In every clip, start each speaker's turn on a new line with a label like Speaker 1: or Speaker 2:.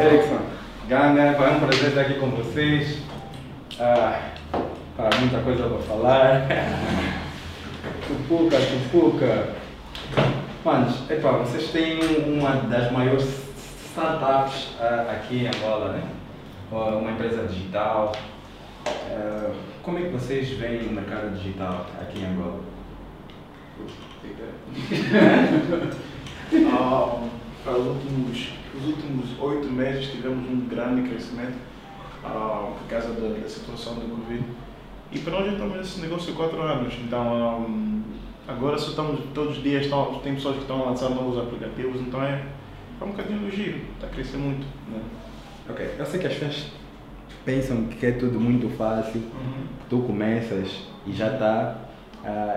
Speaker 1: Erickson, Ganga, foi um prazer estar aqui com vocês. Ah, pá, muita coisa para falar. Tupuca, Tupuca. Manos, epá, vocês têm uma das maiores startups ah, aqui em Angola, né? Ah, Uma empresa digital. Ah, como é que vocês veem o mercado digital aqui em Angola?
Speaker 2: Ah, para os últimos, os últimos oito meses tivemos um grande crescimento ah, por causa da, da situação do Covid. E para nós já estamos nesse negócio há quatro anos. Então, ah, agora só estamos, todos os dias estão, tem pessoas que estão a lançar novos aplicativos, então é, é um bocadinho no giro, está a crescer muito. Né?
Speaker 1: Ok, eu sei que as pessoas pensam que é tudo muito fácil, tu começas e já está.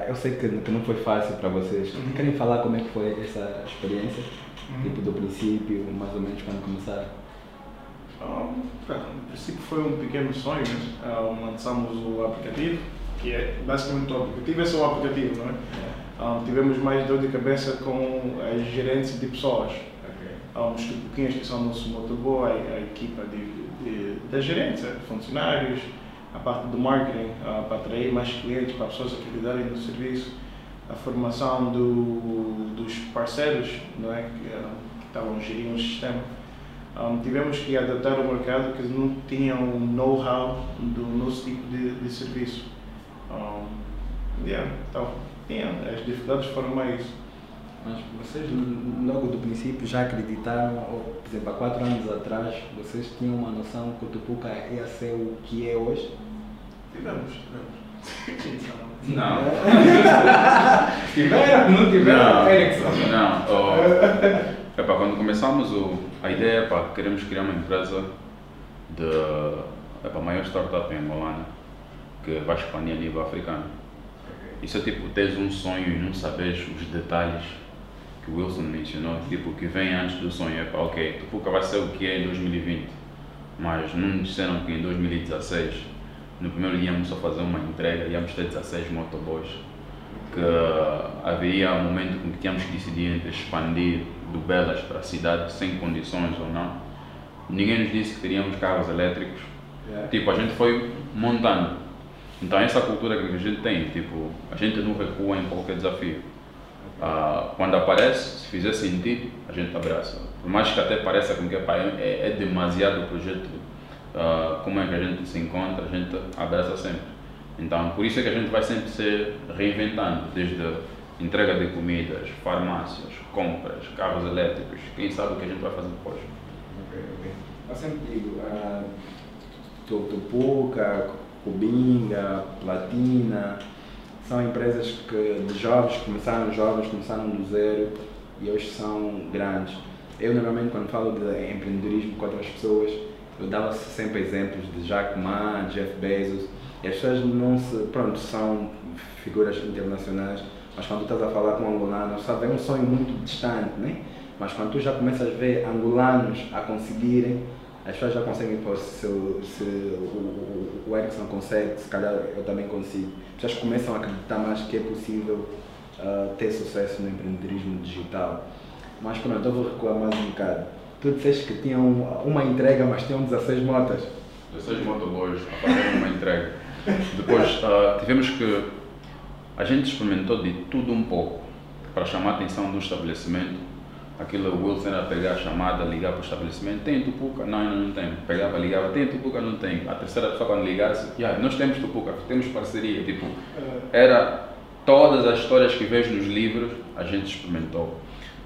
Speaker 1: eu sei que, que não foi fácil para vocês.
Speaker 2: Uhum.
Speaker 1: Querem falar como é que foi essa experiência?
Speaker 2: Uhum.
Speaker 1: Tipo, do princípio, mais ou menos quando começaram?
Speaker 2: Ah, no princípio foi um pequeno sonho, né? Ah, lançamos o aplicativo, que é basicamente o aplicativo, é só o aplicativo, não é? Ah, tivemos mais dor de cabeça com as gerentes de pessoas. Há uns tupuquinhos que são o nosso motoboy, a equipa de, de, gerentes, eh, funcionários, a parte do marketing, ah, para atrair mais clientes, para as pessoas acreditarem no serviço, a formação do, dos parceiros não é? que, que estavam gerindo o sistema. Um, tivemos que adaptar ao mercado que não tinham know-how do nosso tipo de, de serviço. Um, yeah, então, tinha, as dificuldades foram mais isso.
Speaker 1: Mas vocês, logo do princípio, já acreditaram, ou, por exemplo, há quatro anos atrás, vocês tinham uma noção que o Tupuca ia ser o que é hoje?
Speaker 2: Tivemos, tivemos.
Speaker 3: Não.
Speaker 1: Tiveram? Não tiveram?
Speaker 3: Não.
Speaker 1: Erickson.
Speaker 3: Não. Oh, epá, quando começamos o, a ideia, epá, queremos criar uma empresa de epá, a maior startup em Angolana que vai expandir a nível africano. Isso é tipo, tens um sonho e não sabes os detalhes que o Wilson mencionou, tipo, que vem antes do sonho. Epá, ok, Tupuca vai ser o que é em 2020, mas não disseram que em 2016, no primeiro dia íamos só fazer uma entrega, íamos ter 16 motoboys que havia um momento em que tínhamos que decidir entre expandir do Belas para a cidade sem condições ou não. Ninguém nos disse que teríamos carros elétricos.
Speaker 1: Yeah.
Speaker 3: Tipo, a gente foi montando. Então essa cultura que a gente tem, tipo, a gente não recua em qualquer desafio. Ah, quando aparece, se fizer sentido, a gente abraça. Por mais que até pareça com que pá, é, é demasiado o projeto, ah, como é que a gente se encontra, a gente abraça sempre. Então, por isso é que a gente vai sempre se reinventando, desde entrega de comidas, farmácias, compras, carros elétricos, quem sabe o que a gente vai fazer depois.
Speaker 1: Ok, ok. Eu sempre digo, ah, Tu- Tupuca, Cubinga, Platina, são empresas que, de jovens, começaram jovens, começaram do zero e hoje são grandes. Eu normalmente quando falo de empreendedorismo com outras pessoas, eu dava sempre exemplos de Jack Ma, Jeff Bezos, e as pessoas não se, pronto, são figuras internacionais, mas quando tu estás a falar com angolanos, sabe, é um sonho muito distante, né? Mas quando tu já começas a ver angolanos a conseguirem, as pessoas já conseguem, pô, se, se o, o, Erickson consegue, se calhar eu também consigo. As pessoas começam a acreditar mais que é possível ah, ter sucesso no empreendedorismo digital. Mas pronto, eu vou recuar mais um bocado. Tu disseste que tinham uma entrega, mas tinham 16 motas.
Speaker 3: 16 motoboys a fazer uma entrega. Depois ah, tivemos que. A gente experimentou de tudo um pouco para chamar a atenção do estabelecimento. Aquilo o Wilson era pegar a chamada, ligar para o estabelecimento: tem Tupuca? Não, ainda não tem. Pegava, ligava: tem Tupuca? Não tem. A terceira pessoa, quando ligasse: yeah, nós temos Tupuca, temos parceria. Tipo, era todas as histórias que vejo nos livros, a gente experimentou.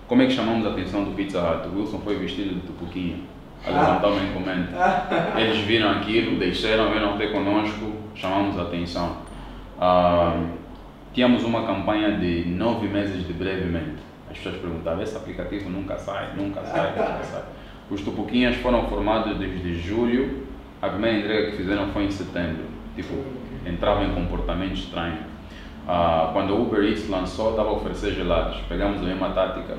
Speaker 3: Como é que chamamos a atenção do Pizza Hut? O Wilson foi vestido de Tupuquinha a levantar uma encomenda. Eles viram aquilo, desceram, vieram ter conosco, chamamos a atenção. Ah, tínhamos uma campanha de nove meses de brevemente. As pessoas perguntavam, esse aplicativo nunca sai, nunca sai, nunca sai. Os Tupuquinhas foram formados desde julho, a primeira entrega que fizeram foi em setembro. Tipo, entrava em comportamento estranho. Ah, quando o Uber Eats lançou, estava a oferecer gelados. Pegamos a mesma tática,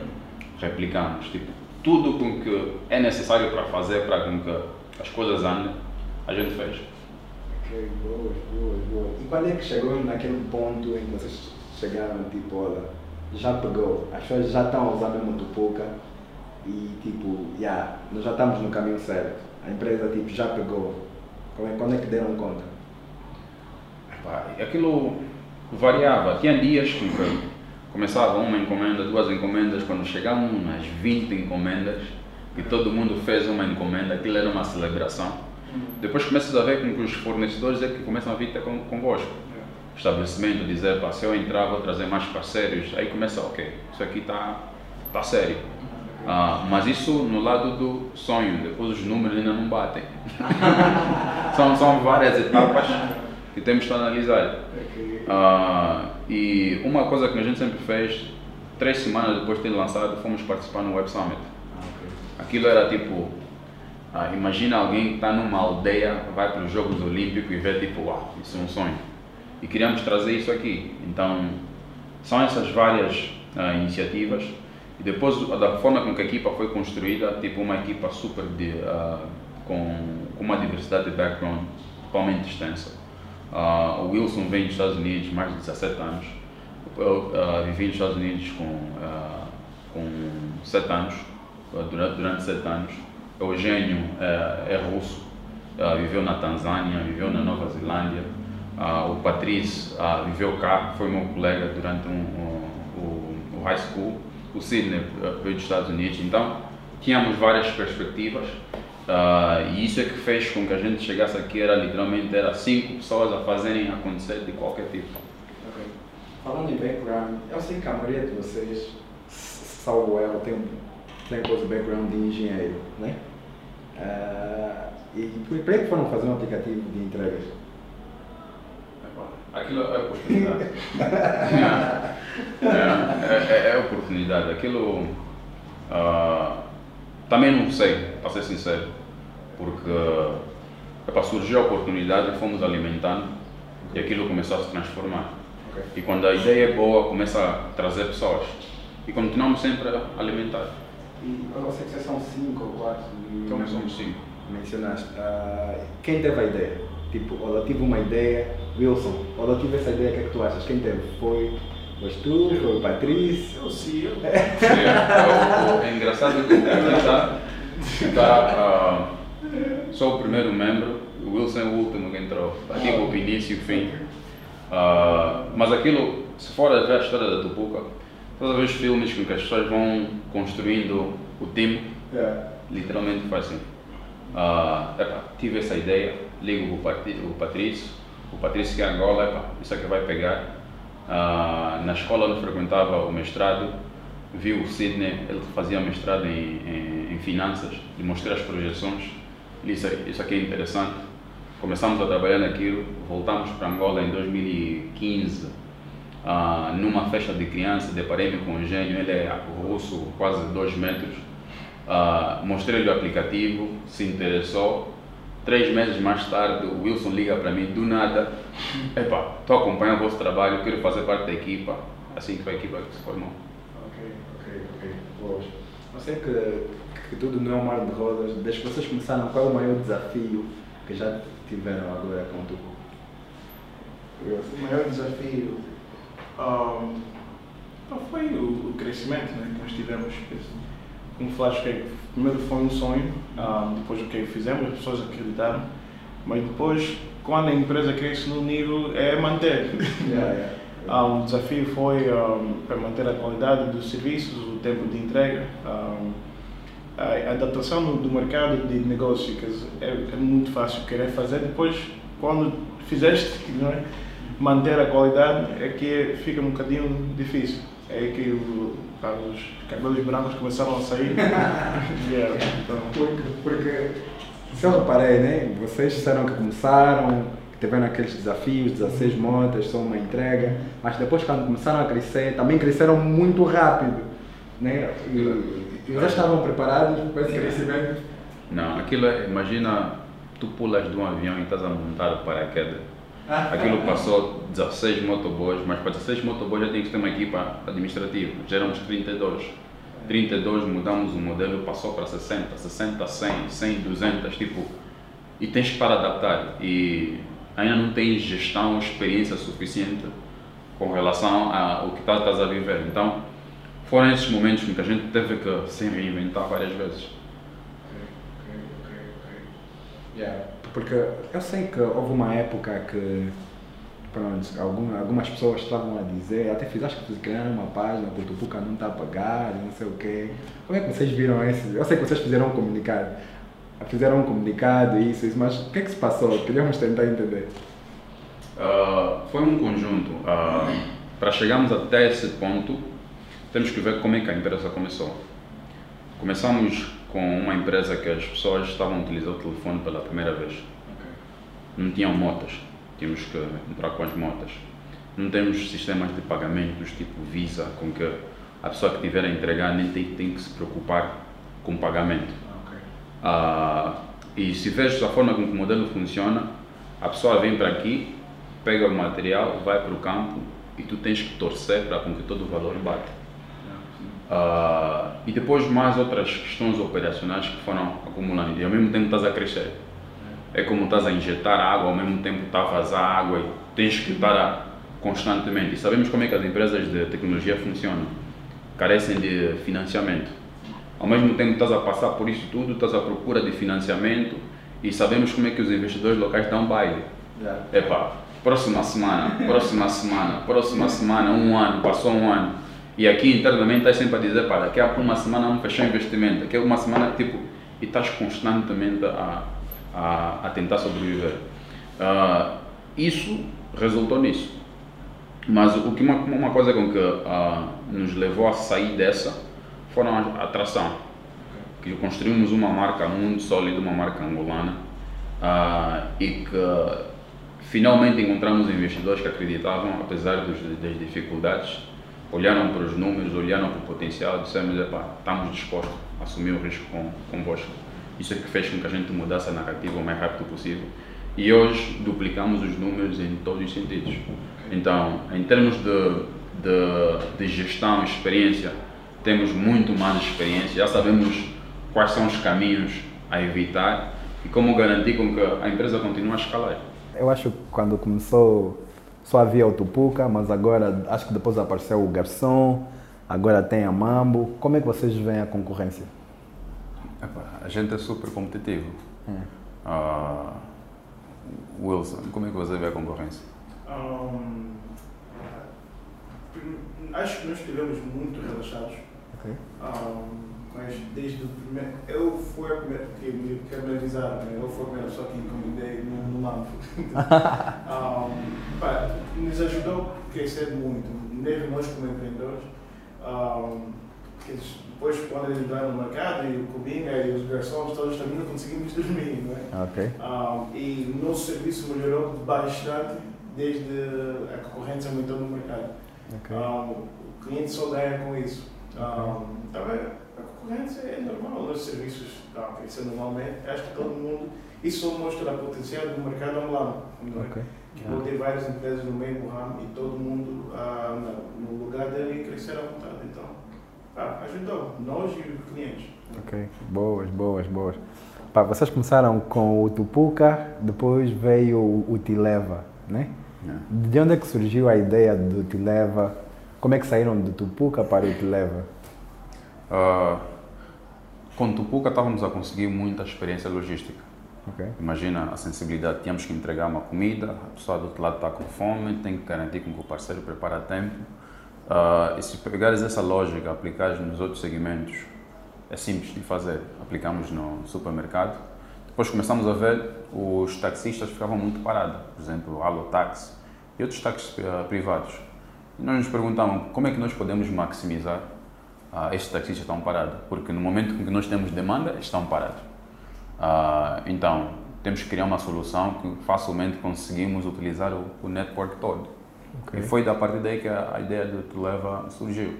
Speaker 3: replicamos. Tipo, tudo com que é necessário para fazer, para com que as coisas andem, a gente fez.
Speaker 1: Ok, boas, boas, boas. E quando é que chegou naquele ponto em que vocês chegaram, tipo, olha, já pegou, as pessoas já estão a usar mesmo Tupuca e tipo, yeah, nós já estamos no caminho certo. A empresa tipo, já pegou. Quando é, quando é que deram conta?
Speaker 3: Epá, aquilo variava. Tinha dias que começava uma encomenda, duas encomendas, quando chegavam umas 20 encomendas e todo mundo fez uma encomenda, aquilo era uma celebração. Depois começas a ver com que os fornecedores é que começam a vir ter con- convosco. O estabelecimento dizer, pá, se eu entrar vou trazer mais parceiros, aí começa, ok, isso aqui está tá sério. Ah, mas isso no lado do sonho, depois os números ainda não batem. são, são várias etapas que temos que analisar. Ah, e uma coisa que a gente sempre fez, três semanas depois de ter lançado, fomos participar no Web Summit.
Speaker 1: Ah, ok.
Speaker 3: Aquilo era tipo, ah, imagina alguém que está numa aldeia, vai para os Jogos Olímpicos e vê tipo, uau, isso é um sonho. E queríamos trazer isso aqui. Então, são essas várias ah, iniciativas. E depois, da forma com que a equipa foi construída, tipo uma equipa super de, ah, com, com uma diversidade de background totalmente extensa. Ah, o Wilson vem dos Estados Unidos mais de 17 anos. Eu ah, vivi nos Estados Unidos com, ah, com 7 anos, durante, durante 7 anos. Eugênio é russo, viveu na Tanzânia, viveu na Nova Zelândia. O Patrício viveu cá, foi meu colega durante um, um- o, high school. O Sidney veio dos Estados Unidos. Então, tínhamos várias perspectivas. Ah, e isso é que fez com que a gente chegasse aqui, era literalmente era cinco pessoas a fazerem acontecer de qualquer tipo.
Speaker 1: Ok. Falando em background, eu sei que a maioria de vocês, salvo erro, tem, tem coisa background de engenheiro, né? Ah, e por por que foram fazer um aplicativo de entregas?
Speaker 3: Aquilo é oportunidade. é, é, é oportunidade. Aquilo ah, também não sei, para ser sincero, porque epá, surgiu a oportunidade e fomos alimentando e aquilo começou a se transformar.
Speaker 1: Ok.
Speaker 3: E quando a ideia é boa, começa a trazer pessoas e continuamos sempre a alimentar.
Speaker 1: E eu sei que vocês são cinco ou quatro. e-
Speaker 3: Então somos cinco.
Speaker 1: Mencionaste. ah, quem teve a ideia? Tipo, ou eu tive uma ideia, Wilson, ou eu tive essa ideia, o que é que tu achas? Quem teve? Foi, foste tu? Foi o Patrício?
Speaker 2: Eu sim, eu.
Speaker 3: É, o- o- é engraçado que o Pedro está. está sou o primeiro membro, o Wilson é o último que entrou. Está tipo o início e o fim. Ah, mas aquilo, se for a ver a história da Tupuca, toda vez os filmes com que as pessoas vão construindo o time,
Speaker 1: É.
Speaker 3: literalmente foi assim. Ah, epá, tive essa ideia, ligo o, Pati- o Patrício, o Patrício que é Angola, epá, isso aqui vai pegar. Ah, na escola onde frequentava o mestrado, vi o Sidney, ele fazia mestrado em, em, em finanças, e mostrei as projeções, disse isso aqui é interessante. Começamos a trabalhar naquilo, voltamos para Angola em 2015, ah, numa festa de criança, deparei-me com o gênio, ele é russo, quase 2 metros. Ah, Mostrei-lhe o aplicativo, se interessou. Três meses mais tarde, o Wilson liga para mim, do nada. Epá, estou acompanhando o vosso trabalho, quero fazer parte da equipa. Assim que foi a equipa que se formou.
Speaker 1: Ok, ok, ok. Boas. Eu sei que, que tudo não é um mar de rosas. Desde que vocês começaram, qual é o maior desafio que já tiveram agora com tu?
Speaker 2: O maior desafio ah, foi o, o crescimento né, que nós tivemos. Como falaste, que primeiro foi um sonho, ah, depois o que fizemos, as pessoas acreditaram, mas depois, quando a empresa cresce no nível, é manter.
Speaker 1: Yeah, yeah.
Speaker 2: Ah, um desafio foi ah, para manter a qualidade dos serviços, o tempo de entrega, ah, a adaptação do, do mercado de negócio, que é, é muito fácil querer fazer, depois, quando fizeste, é? manter a qualidade é que fica um bocadinho difícil. É que os cabelos brancos começaram a sair. Yeah, então,
Speaker 1: Porque, porque, se eu reparei, né? Vocês disseram que começaram, que tiveram aqueles desafios, 16 motas, só uma entrega, mas depois quando começaram a crescer, também cresceram muito rápido, né? E, e vocês estavam preparados para esse crescimento?
Speaker 3: Não, aquilo é, imagina, tu pulas de um avião e estás a montar o paraquedas. Aquilo passou 16 motoboys, mas para 16 motoboys já tem que ter uma equipa administrativa. Já éramos 32. 32 mudamos o modelo, passou para 60, 60, 100, 100, 200, tipo, e tens para adaptar. E ainda não tens gestão, experiência suficiente com relação ao que estás a viver. Então, foram esses momentos em que a gente teve que se reinventar várias vezes.
Speaker 1: Yeah. Porque eu sei que houve uma época que pronto, algum, algumas pessoas estavam a dizer, até fiz, acho que criaram uma página que o Tupuca não está a pagar não sei o quê. Como é que vocês viram esse? Eu sei que vocês fizeram um comunicado. Fizeram um comunicado e isso, isso, mas o que é que se passou? Queríamos tentar entender.
Speaker 3: Uh, foi um conjunto. Uh, para chegarmos até esse ponto, temos que ver como é que a empresa começou. Começamos com uma empresa que as pessoas estavam utilizando o telefone pela primeira vez. Okay. Não tinham motas, tínhamos que entrar com as motas. Não temos sistemas de pagamentos tipo Visa, com que a pessoa que tiver a entregar nem tem, tem que se preocupar com o pagamento. Okay. Uh, e se vês a forma como o modelo funciona, a pessoa vem para aqui, pega o material, vai para o campo e tu tens que torcer para com que todo o valor bate. Uh, e depois mais outras questões operacionais que foram acumulando e ao mesmo tempo estás a crescer. É como estás a injetar água, ao mesmo tempo está a vazar água e tens que estar constantemente. E sabemos como é que as empresas de tecnologia funcionam. Carecem de financiamento. Ao mesmo tempo estás a passar por isso tudo, estás à procura de financiamento e sabemos como é que os investidores locais dão baile. Yeah. Epa, próxima semana, próxima semana, próxima semana, um ano, passou um ano. E aqui internamente estás sempre a dizer, pá, daqui a uma semana vamos fechar investimento, daqui a uma semana, tipo, e estás constantemente a, a, a tentar sobreviver. Uh, isso resultou nisso. Mas o que uma, uma coisa com que uh, nos levou a sair dessa foram a atração. Que construímos uma marca muito sólida, uma marca angolana, uh, e que finalmente encontramos investidores que acreditavam, apesar dos, das dificuldades, olharam para os números, olharam para o potencial e disseram, estamos dispostos a assumir o risco com, convosco. Isso é que fez com que a gente mudasse a narrativa o mais rápido possível. E hoje duplicamos os números em todos os sentidos. Então, em termos de, de, de gestão, experiência, temos muito mais experiência, já sabemos quais são os caminhos a evitar e como garantir com que a empresa continue a escalar.
Speaker 1: Eu acho que quando começou só havia o Tupuca, mas agora acho que depois apareceu o Garçom, agora tem a Mambo. Como é que vocês veem a concorrência?
Speaker 3: a gente é super competitivo. Hum. Uh, Wilson, como é que você vê a concorrência? Um,
Speaker 2: acho que nós estivemos muito relaxados. Okay. Um, mas desde o primeiro. Eu fui a primeira que me analisar, né? eu fui a primeira pessoa que encomendei no, no LAMP. um, pá, nos ajudou a crescer muito, mesmo nós como empreendedores. Um, depois, quando eles entraram no mercado, e o Cubinha e os garçons todos também não conseguimos dormir. Não é? um, e o nosso serviço melhorou bastante desde a concorrência aumentou no mercado. Okay. Um, o cliente só ganha com isso. Um, tá a concorrência é normal, os serviços estão a crescer normalmente. Acho que todo mundo. Isso só mostra o potencial do mercado online. É? okay. Yeah. ter várias empresas no mesmo ramo e todo mundo ah, no lugar dele crescer à vontade. Então, ah, ajudou nós e os clientes.
Speaker 1: Ok, boas, boas, boas. Pá, vocês começaram com o Tupuca, depois veio o, o Tileva, né? Yeah. De onde é que surgiu a ideia do Tileva? Como é que saíram do Tupuca para o Tileva?
Speaker 3: Uh, com Tupuca estávamos a conseguir muita experiência logística. Okay. Imagina a sensibilidade, tínhamos que entregar uma comida, a pessoa do outro lado está com fome, tem que garantir que o parceiro prepara a tempo. Uh, e se pegares essa lógica, aplicares nos outros segmentos, é simples de fazer. Aplicamos no supermercado. Depois começamos a ver os taxistas ficavam muito parados, por exemplo, Allo Taxi e outros táxis uh, privados. E nós nos perguntávamos como é que nós podemos maximizar uh, estes taxistas estão parados, porque no momento em que nós temos demanda, estão parados. Uh, então, temos que criar uma solução que facilmente conseguimos utilizar o, o network todo. Okay. E foi da partir daí que a, a ideia do Tuleva surgiu,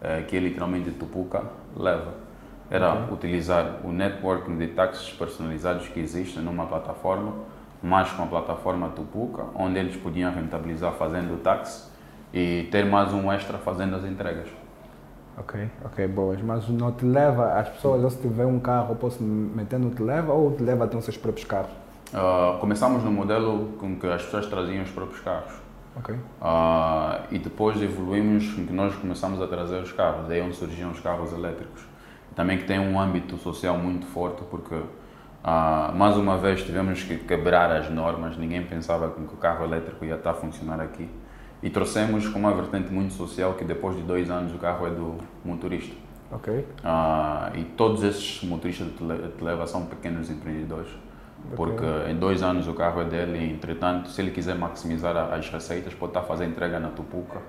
Speaker 3: é, que é literalmente Tupuca leva. Era okay. utilizar o network de táxis personalizados que existem numa plataforma, mais com a plataforma Tupuca, onde eles podiam rentabilizar fazendo o táxi e ter mais um extra fazendo as entregas.
Speaker 1: Ok, ok, boas. Mas não te leva, as pessoas, se tiver um carro, posso meter no te leva ou te leva tem os seus próprios carros?
Speaker 3: Uh, começamos no modelo com que as pessoas traziam os próprios carros.
Speaker 1: Ok.
Speaker 3: Ah, e depois evoluímos em que nós começamos a trazer os carros, daí é onde surgiam os carros elétricos. Também que tem um âmbito social muito forte, porque ah, mais uma vez tivemos que quebrar as normas, ninguém pensava que o carro elétrico ia estar a funcionar aqui. E trouxemos com uma vertente muito social que depois de dois anos o carro é do motorista.
Speaker 1: Ok.
Speaker 3: Ah, e todos esses motoristas de tele- são pequenos empreendedores. Porque em dois anos o carro é dele e, entretanto, se ele quiser maximizar as receitas, pode estar a fazer entrega na Tupuca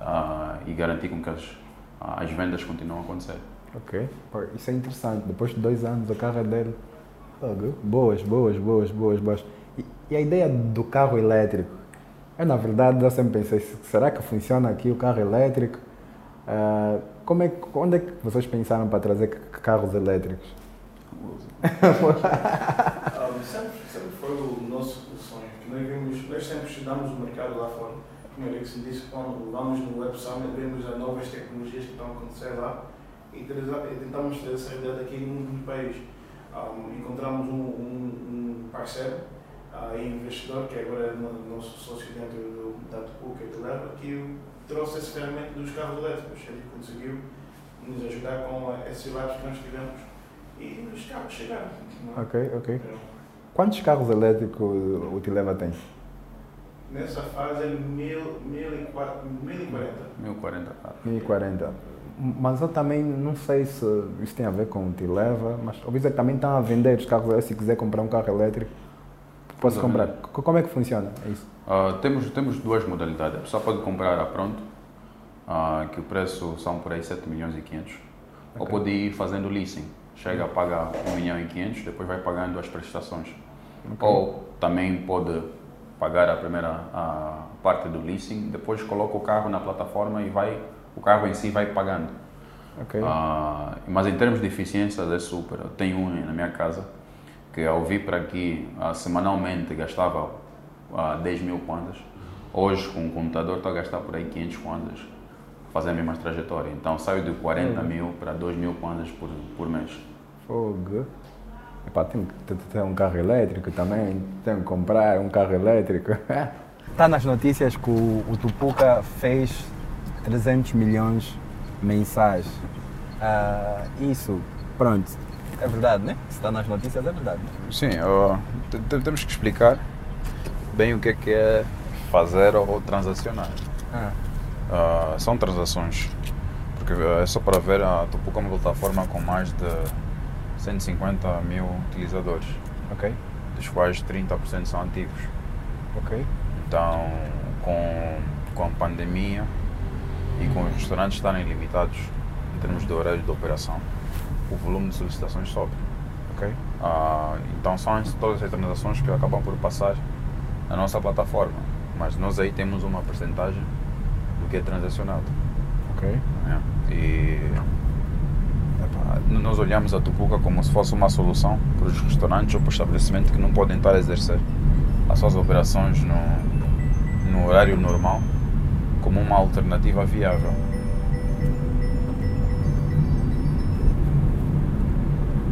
Speaker 3: ah, e garantir com que as, as vendas continuem a acontecer.
Speaker 1: Ok. Isso é interessante. Depois de dois anos o carro é dele. Boas, boas, boas, boas, boas. E, e a ideia do carro elétrico? Eu, na verdade, eu sempre pensei, se- será que funciona aqui o carro elétrico? Ah, como é, que- onde é que vocês pensaram para trazer carros elétricos?
Speaker 2: Ah, sempre, sempre foi o nosso sonho. Que nós, vimos, nós sempre estudamos o mercado lá fora. Como eu disse, disse quando vamos no Web Summit, vemos as novas tecnologias que estão a acontecer lá e tentamos trazer essa ideia daqui no país. Ah, encontramos um, um, um parceiro e investidor, que agora é no- nosso sócio dentro do, da Tupuca e do Leva, que trouxe esse ferramenta dos carros elétricos. Ele conseguiu nos ajudar com esses labs que nós tivemos e os carros chegaram. não é?
Speaker 1: Ok, ok. Quantos carros elétricos o Tileva tem?
Speaker 2: Nessa fase é mil, mil e quatro- 1040.
Speaker 3: 1040 carros.
Speaker 1: 1040. Mas eu também não sei se isso tem a ver com o Tileva, mas que também estão a vender os carros elétricos. Se quiser comprar um carro elétrico, posso comprar.
Speaker 3: Exatamente.
Speaker 1: Co- Como é que funciona É isso?
Speaker 3: Ah, temos, temos duas modalidades. A pessoa pode comprar a pronto, ah, que o preço são por aí 7 milhões e 500. Ou
Speaker 1: Ok.
Speaker 3: pode ir fazendo leasing. Chega a pagar 1 milhão e 500, depois vai pagando as prestações. Ou também pode pagar a primeira a parte do leasing, depois coloca o carro na plataforma e vai, o carro em si vai pagando.
Speaker 1: Ok.
Speaker 3: Ah, mas em termos de eficiência é super. Eu tenho um na minha casa que ao vir para aqui ah, semanalmente gastava ah, 10 mil kwanzas. Hoje com o computador estou a gastar por aí 500 kwanzas fazer a mesma trajetória. Então saio de 40 mil para 2 mil kwanzas por, por mês.
Speaker 1: Fogo. Epá, tenho que ter- um carro elétrico também. Tenho que comprar um carro elétrico. Está nas notícias que o, o Tupuca fez 300 milhões mensais. Ah, isso, pronto. É verdade, né? Se está nas notícias, é verdade.
Speaker 3: Sim, temos que explicar bem o que é que é fazer ou transacionar.
Speaker 1: Ah,
Speaker 3: Ah, são transações, porque eh, é só para ver a Tupuca é uma plataforma com mais de 150 mil utilizadores,
Speaker 1: ok,
Speaker 3: dos quais 30% são ativos.
Speaker 1: ok.
Speaker 3: Então, com, com a pandemia e com os restaurantes estarem limitados em termos de horário de operação, o volume de solicitações sobe.
Speaker 1: Ok.
Speaker 3: Ah, então são as- todas as transações que acabam por passar na nossa plataforma, mas nós aí temos uma porcentagem do que é transacionado.
Speaker 1: Ok.
Speaker 3: né? E epá, n- nós olhamos a Tupuca como se fosse uma solução para os restaurantes ou para os estabelecimentos que não podem estar a exercer as suas operações no, no horário normal como uma alternativa viável.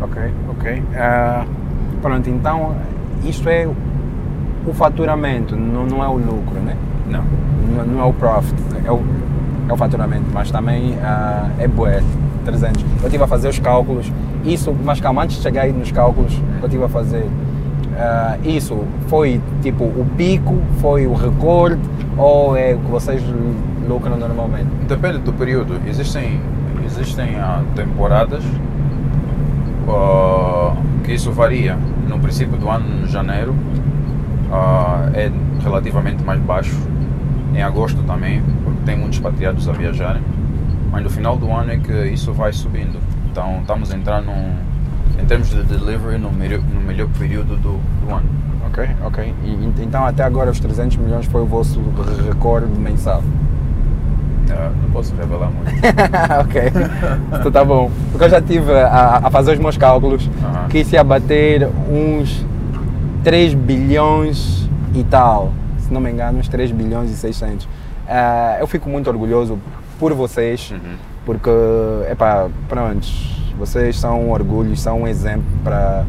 Speaker 1: Ok, ok. Ah, pronto, então isto é o faturamento, não, não é o lucro, né?
Speaker 3: Não.
Speaker 1: Não, não é o profit, é o, é o faturamento, mas também ah, é bué, 300. Eu estive a fazer os cálculos, isso, mas calma, antes de chegar aí nos cálculos, eu estive a fazer, ah, isso foi tipo o pico, foi o recorde, ou é o que vocês lucram normalmente?
Speaker 3: Depende do período. Existem, existem ah, temporadas ah, que isso varia. No princípio do ano, no janeiro, ah, é relativamente mais baixo. Em agosto também, porque tem muitos expatriados a viajarem. Mas no final do ano é que isso vai subindo. Então estamos entrando em termos de delivery no melhor, no melhor período do, do ano.
Speaker 1: Ok, ok. E- então até agora os 300 milhões foi o vosso recorde mensal?
Speaker 3: Não posso revelar muito.
Speaker 1: ok, então tá bom. Porque eu já estive a, a fazer os meus cálculos
Speaker 3: Aham.
Speaker 1: que isso ia bater uns 3 bilhões e tal. Se não me engano, uns 3 bilhões e 600. Ah, eu fico muito orgulhoso por vocês,
Speaker 3: Uhum.
Speaker 1: porque, epá, pronto, vocês são um orgulho, são um exemplo para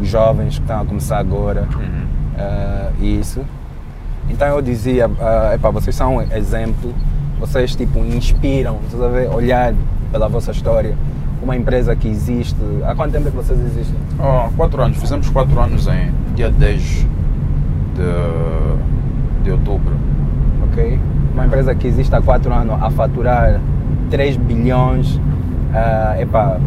Speaker 1: os jovens que estão a começar agora.
Speaker 3: Uhum.
Speaker 1: Ah, isso. Então eu dizia, uh, epá, vocês são um exemplo, vocês tipo inspiram, estás a ver? Olhar pela vossa história, uma empresa que existe. Há quanto tempo é que vocês existem?
Speaker 3: Oh, quatro anos, fizemos quatro anos em dia 10 de, de outubro.
Speaker 1: Ok? Uma empresa que existe há quatro anos a faturar 3 bilhões, uh, epá,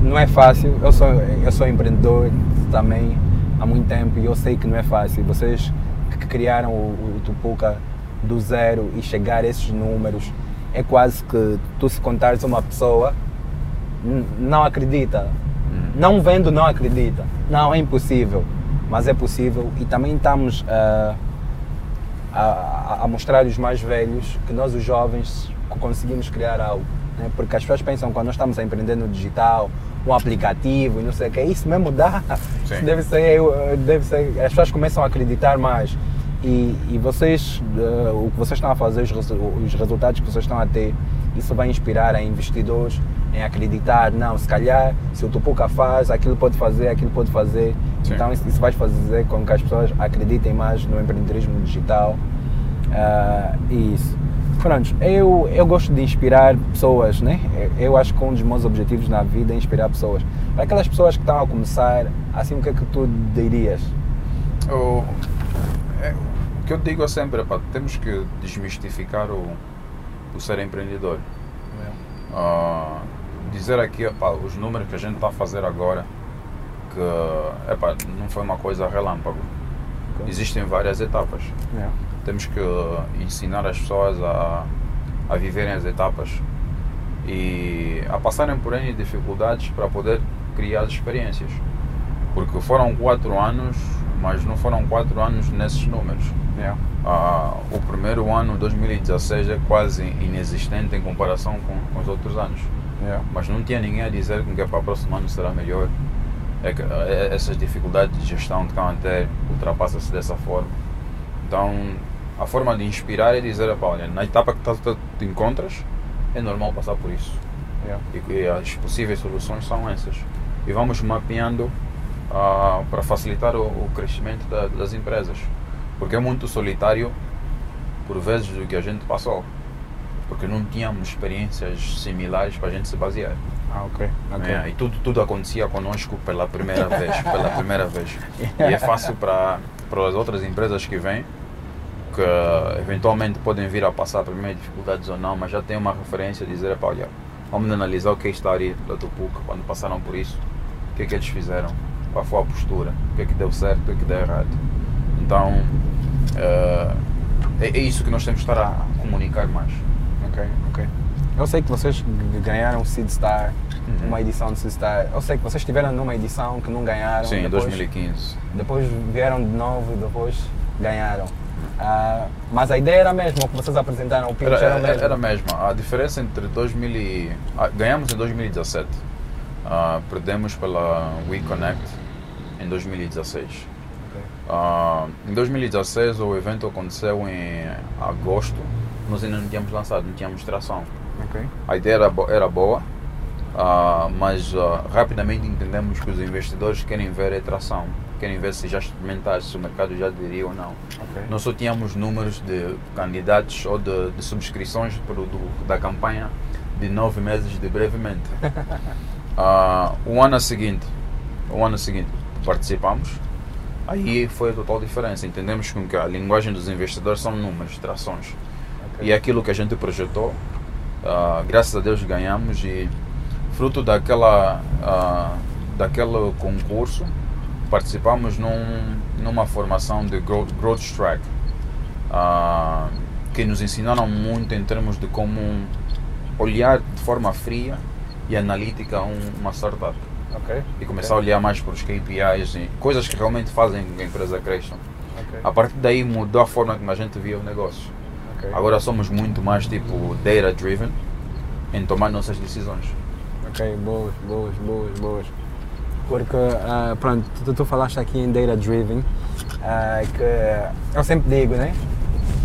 Speaker 1: não é fácil. Eu sou, eu sou empreendedor também há muito tempo e eu sei que não é fácil. Vocês que criaram o, o Tupuca do zero e chegar a esses números, é quase que tu se contares uma pessoa, não acredita. Hum. Não vendo, não acredita. Não, é impossível. Mas é possível e também estamos uh, a, a mostrar os mais velhos que nós, os jovens, conseguimos criar algo. Né? Porque as pessoas pensam quando nós estamos a empreender no digital, um aplicativo e não sei o que, isso mesmo dá. Sim. Deve ser, deve ser, as pessoas começam a acreditar mais. E, e vocês, uh, o que vocês estão a fazer, os, os resultados que vocês estão a ter, isso vai inspirar a investidores em acreditar, não, se calhar, se o Tupuca faz, aquilo pode fazer, aquilo pode fazer. Sim. Então isso, isso, vai fazer com que as pessoas acreditem mais no empreendedorismo digital. Uh, isso. Pronto, eu, eu gosto de inspirar pessoas, né? Eu acho que um dos meus objetivos na vida é inspirar pessoas. Para aquelas pessoas que estão a começar, assim, o que é que tu dirias?
Speaker 3: O, é, o que eu digo é sempre, pá, temos que desmistificar o, o ser empreendedor. É. Uh, dizer aqui, os números que a gente está a fazer agora, que epá, não foi uma coisa relâmpago. Okay. Existem várias etapas. É temos que ensinar as pessoas a, a viverem as etapas e a passarem por N dificuldades para poder criar experiências. Porque foram quatro anos, mas não foram quatro anos nesses números. Yeah. Uh, o primeiro ano, 2016, é quase inexistente em comparação com, com os outros anos. Yeah. Mas não tinha ninguém a dizer que para o próximo ano será melhor. É que, é, essas dificuldades de gestão que estão a ter ultrapassa-se dessa forma. Então, a forma de inspirar é dizer, olha, na etapa que tu te encontras, é normal passar por isso. Yeah. E, e, as possíveis soluções são essas. E vamos mapeando para facilitar o, o crescimento da, das empresas. Porque é muito solitário, por vezes, do que a gente passou. Porque não tínhamos experiências similares para a gente se basear.
Speaker 1: Ah, ok. okay.
Speaker 3: É, e tudo, tudo acontecia conosco pela primeira vez. pela primeira vez. E é fácil para, as outras empresas que vêm que eventualmente podem vir a passar por meio dificuldades ou não, mas já tem uma referência a dizer, olha, vamos analisar o que é está ali da Tupuca, quando passaram por isso, o que é que eles fizeram, qual foi a postura, o que é que deu certo, o que é que deu errado. Então, uh, é, é, isso que nós temos que estar a comunicar mais.
Speaker 1: Ok, ok. Eu sei que vocês ganharam o Seed Star, uhum. uma edição de Seed Star. Eu sei que vocês estiveram numa edição que não ganharam.
Speaker 3: Sim, em 2015.
Speaker 1: Depois vieram de novo e depois ganharam. Uh, mas a ideia era a mesma, o que vocês apresentaram, o pitch era,
Speaker 3: era,
Speaker 1: mesmo.
Speaker 3: era a mesma. A diferença entre 2000 e, ah, ganhamos em 2017, uh, ah, perdemos pela WeConnect em 2016. Okay. Uh, em 2016 o evento aconteceu em agosto, nós ainda não tínhamos lançado, não tínhamos tração. Okay. A ideia era, era boa, mas rapidamente entendemos que os investidores querem ver a tração querem ver se já experimentaste, se o mercado já aderiu ou não. Okay. Nós só tínhamos números de candidatos ou de, de subscrições do, do, da campanha de nove meses de brevemente. uh, o ano seguinte, o ano seguinte participamos, aí foi a total diferença. Entendemos que a linguagem dos investidores são números, trações. Okay. E é aquilo que a gente projetou, uh, graças a Deus ganhamos e fruto daquela, uh, daquele concurso, participamos num, numa formação de Growth, growth Track uh, que nos ensinaram muito em termos de como olhar de forma fria e analítica um, uma startup. Okay. E começar okay. a olhar mais para os KPIs e coisas que realmente fazem que a empresa cresça. Okay. A partir daí mudou a forma como a gente via o negócio. Agora somos muito mais tipo data driven em tomar nossas decisões.
Speaker 1: Ok, boas, boas, boas, boas. Porque, uh, pronto, tu, tu, falaste aqui em data driven, uh, que eu sempre digo, né?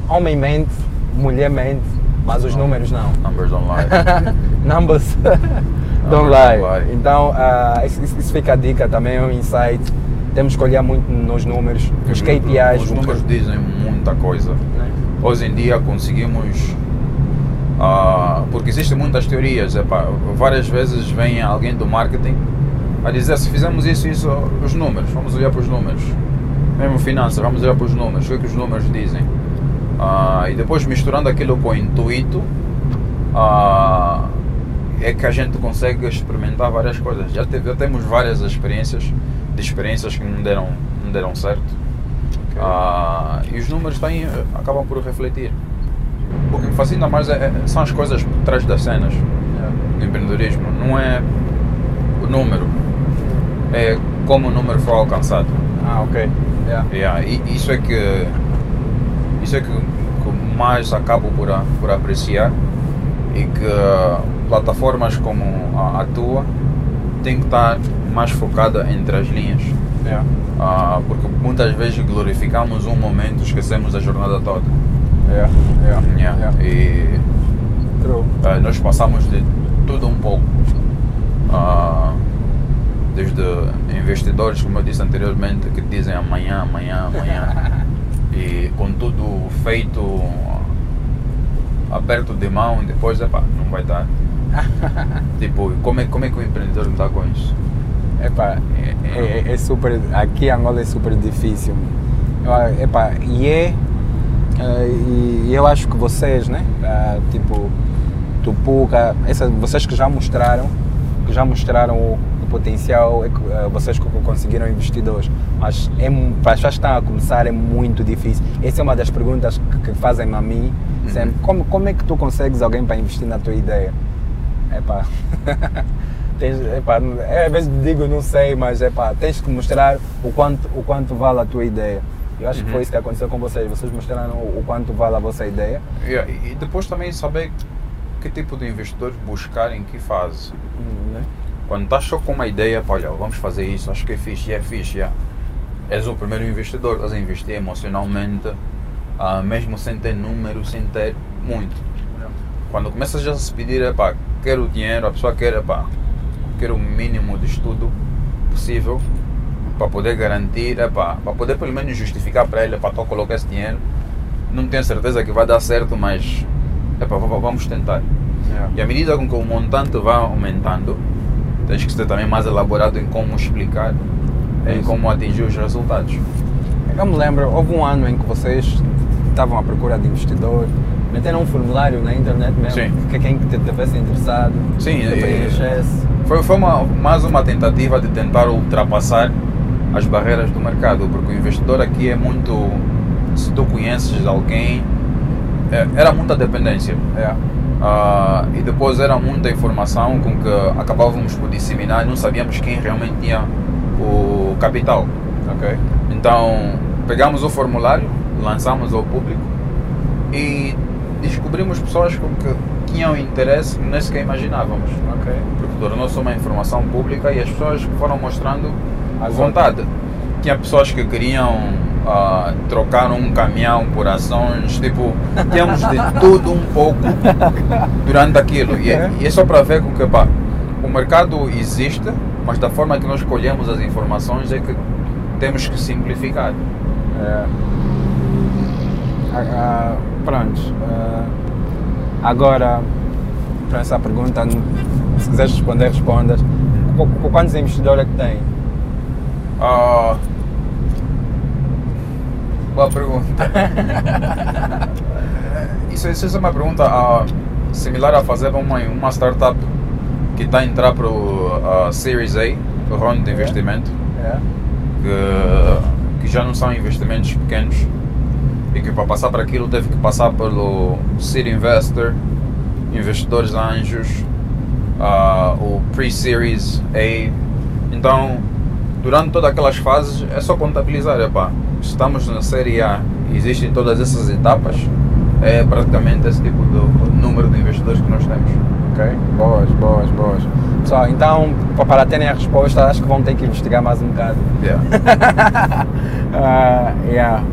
Speaker 1: Homem mente, mulher mente, mas os números não.
Speaker 3: Numbers don't lie.
Speaker 1: Numbers don't lie. lie. Então, uh, isso, isso, fica a dica também, um insight temos que olhar muito nos números, os KPIs.
Speaker 3: Os
Speaker 1: que-
Speaker 3: números dizem muita coisa.
Speaker 1: né?
Speaker 3: Hoje em dia conseguimos. ah, porque existem muitas teorias. epá, várias vezes vem alguém do marketing a dizer se fizemos isso, isso, os números, vamos olhar para os números. Mesmo finanças, vamos olhar para os números, o que, é que os números dizem. Ah, e depois misturando aquilo com o intuito, ah, é que a gente consegue experimentar várias coisas. Já, teve- já temos várias experiências, de experiências que não deram, não deram certo. Ah, e os números têm, acabam por refletir. O que me fascina mais é- é- são as coisas por trás das cenas do empreendedorismo. Não é o número, é como o número foi alcançado.
Speaker 1: Ah, ok. Yeah.
Speaker 3: Yeah, e isso é que isso é que, que mais acabo por, a- por apreciar e que ah, plataformas como a, tua têm que estar mais focada entre as linhas.
Speaker 1: Yeah.
Speaker 3: Ah, porque muitas vezes glorificamos um momento e esquecemos a jornada toda.
Speaker 1: Yeah. Yeah.
Speaker 3: E ah, nós passamos de tudo um pouco. Ah, desde investidores, como eu disse anteriormente, que dizem amanhã, amanhã, amanhã. e com tudo feito aperto de mão, e depois, epá, não vai dar. tipo, como é, como é que o empreendedor está com isso?
Speaker 1: Epá, é, é, é super. Aqui em Angola é super difícil. Epá, e é. eh, e eu acho que vocês, né? ah, tipo, Tupuca, essas, vocês que já mostraram, que já mostraram o potencial, é que, eh, vocês conseguiram investidores, mas é, para as pessoas que estão a começar é muito difícil. Essa é uma das perguntas que, que fazem a mim sempre. Como, como é que tu consegues alguém para investir na tua ideia? Epá. tens, epá, é, às vezes digo não sei, mas epá, tens que mostrar o quanto, o quanto vale a tua ideia. Eu acho que foi isso que aconteceu com vocês. Vocês mostraram o, o quanto vale a vossa ideia.
Speaker 3: Yeah, e depois também saber que tipo de investidor buscar em que fase.
Speaker 1: Hum, né?
Speaker 3: Quando estás só com uma ideia, pá, olha, vamos fazer isso, acho que é fixe, é fixe, yeah. és o primeiro investidor, estás a investir emocionalmente, ah, mesmo sem ter número, sem ter muito. Quando começas já a se pedir, epá, quero dinheiro, a pessoa quer, epá, quero o mínimo de estudo possível para poder garantir, epá, para poder pelo menos justificar para ele, para tu colocar esse dinheiro. Não tenho certeza que vai dar certo, mas v- v- vamos tentar. E à medida com que o montante vai aumentando, tens que ser também mais elaborado em como explicar,
Speaker 1: É
Speaker 3: em como atingir os resultados.
Speaker 1: Eu me lembro, houve um ano em que vocês estavam à procura de investidor, meteram um formulário na internet mesmo,
Speaker 3: Sim.
Speaker 1: que quem que estivesse interessado,
Speaker 3: Sim, e-. Foi, foi uma, mais uma tentativa de tentar ultrapassar as barreiras do mercado, porque o investidor aqui é muito. Se tu conheces alguém, é- era muita dependência.
Speaker 1: É.
Speaker 3: Ah, e depois era muita informação com que acabávamos por disseminar e não sabíamos quem realmente tinha o capital.
Speaker 1: Ok.
Speaker 3: Então pegamos o formulário, lançamos ao público e descobrimos pessoas com que tinham interesse que nem sequer imaginávamos.
Speaker 1: Ok.
Speaker 3: Porque tornou-se uma informação pública e as pessoas foram mostrando a vontade. Tinha pessoas que queriam ah, trocar um caminhão por ações, tipo, tínhamos de tudo um pouco durante aquilo. E, é- e é só para ver com que pá, o mercado existe, mas da forma que nós escolhemos as informações é que temos que simplificar.
Speaker 1: É. Ah, pronto. ah, agora, para essa pergunta, se quiseres responder, respondas. Qu- qu- Quantos investidores é que tem?
Speaker 3: Ah, boa pergunta. isso, isso é uma pergunta ah, similar a fazer uma, uma startup que está a entrar para o Series A, o round de investimento,
Speaker 1: É.
Speaker 3: que, que já não são investimentos pequenos e que para passar para aquilo teve que passar pelo Seed Investor, investidores anjos, ah, o Pre-Series A. Então, durante todas aquelas fases, é só contabilizar. Epá, estamos na Série A, existem todas essas etapas, é praticamente esse tipo de número de investidores que nós temos.
Speaker 1: Ok. Boas, boas, boas. Pessoal, então, pa- para terem a resposta, acho que vão ter que investigar mais um bocado.
Speaker 3: Yeah.
Speaker 1: Ah, yeah.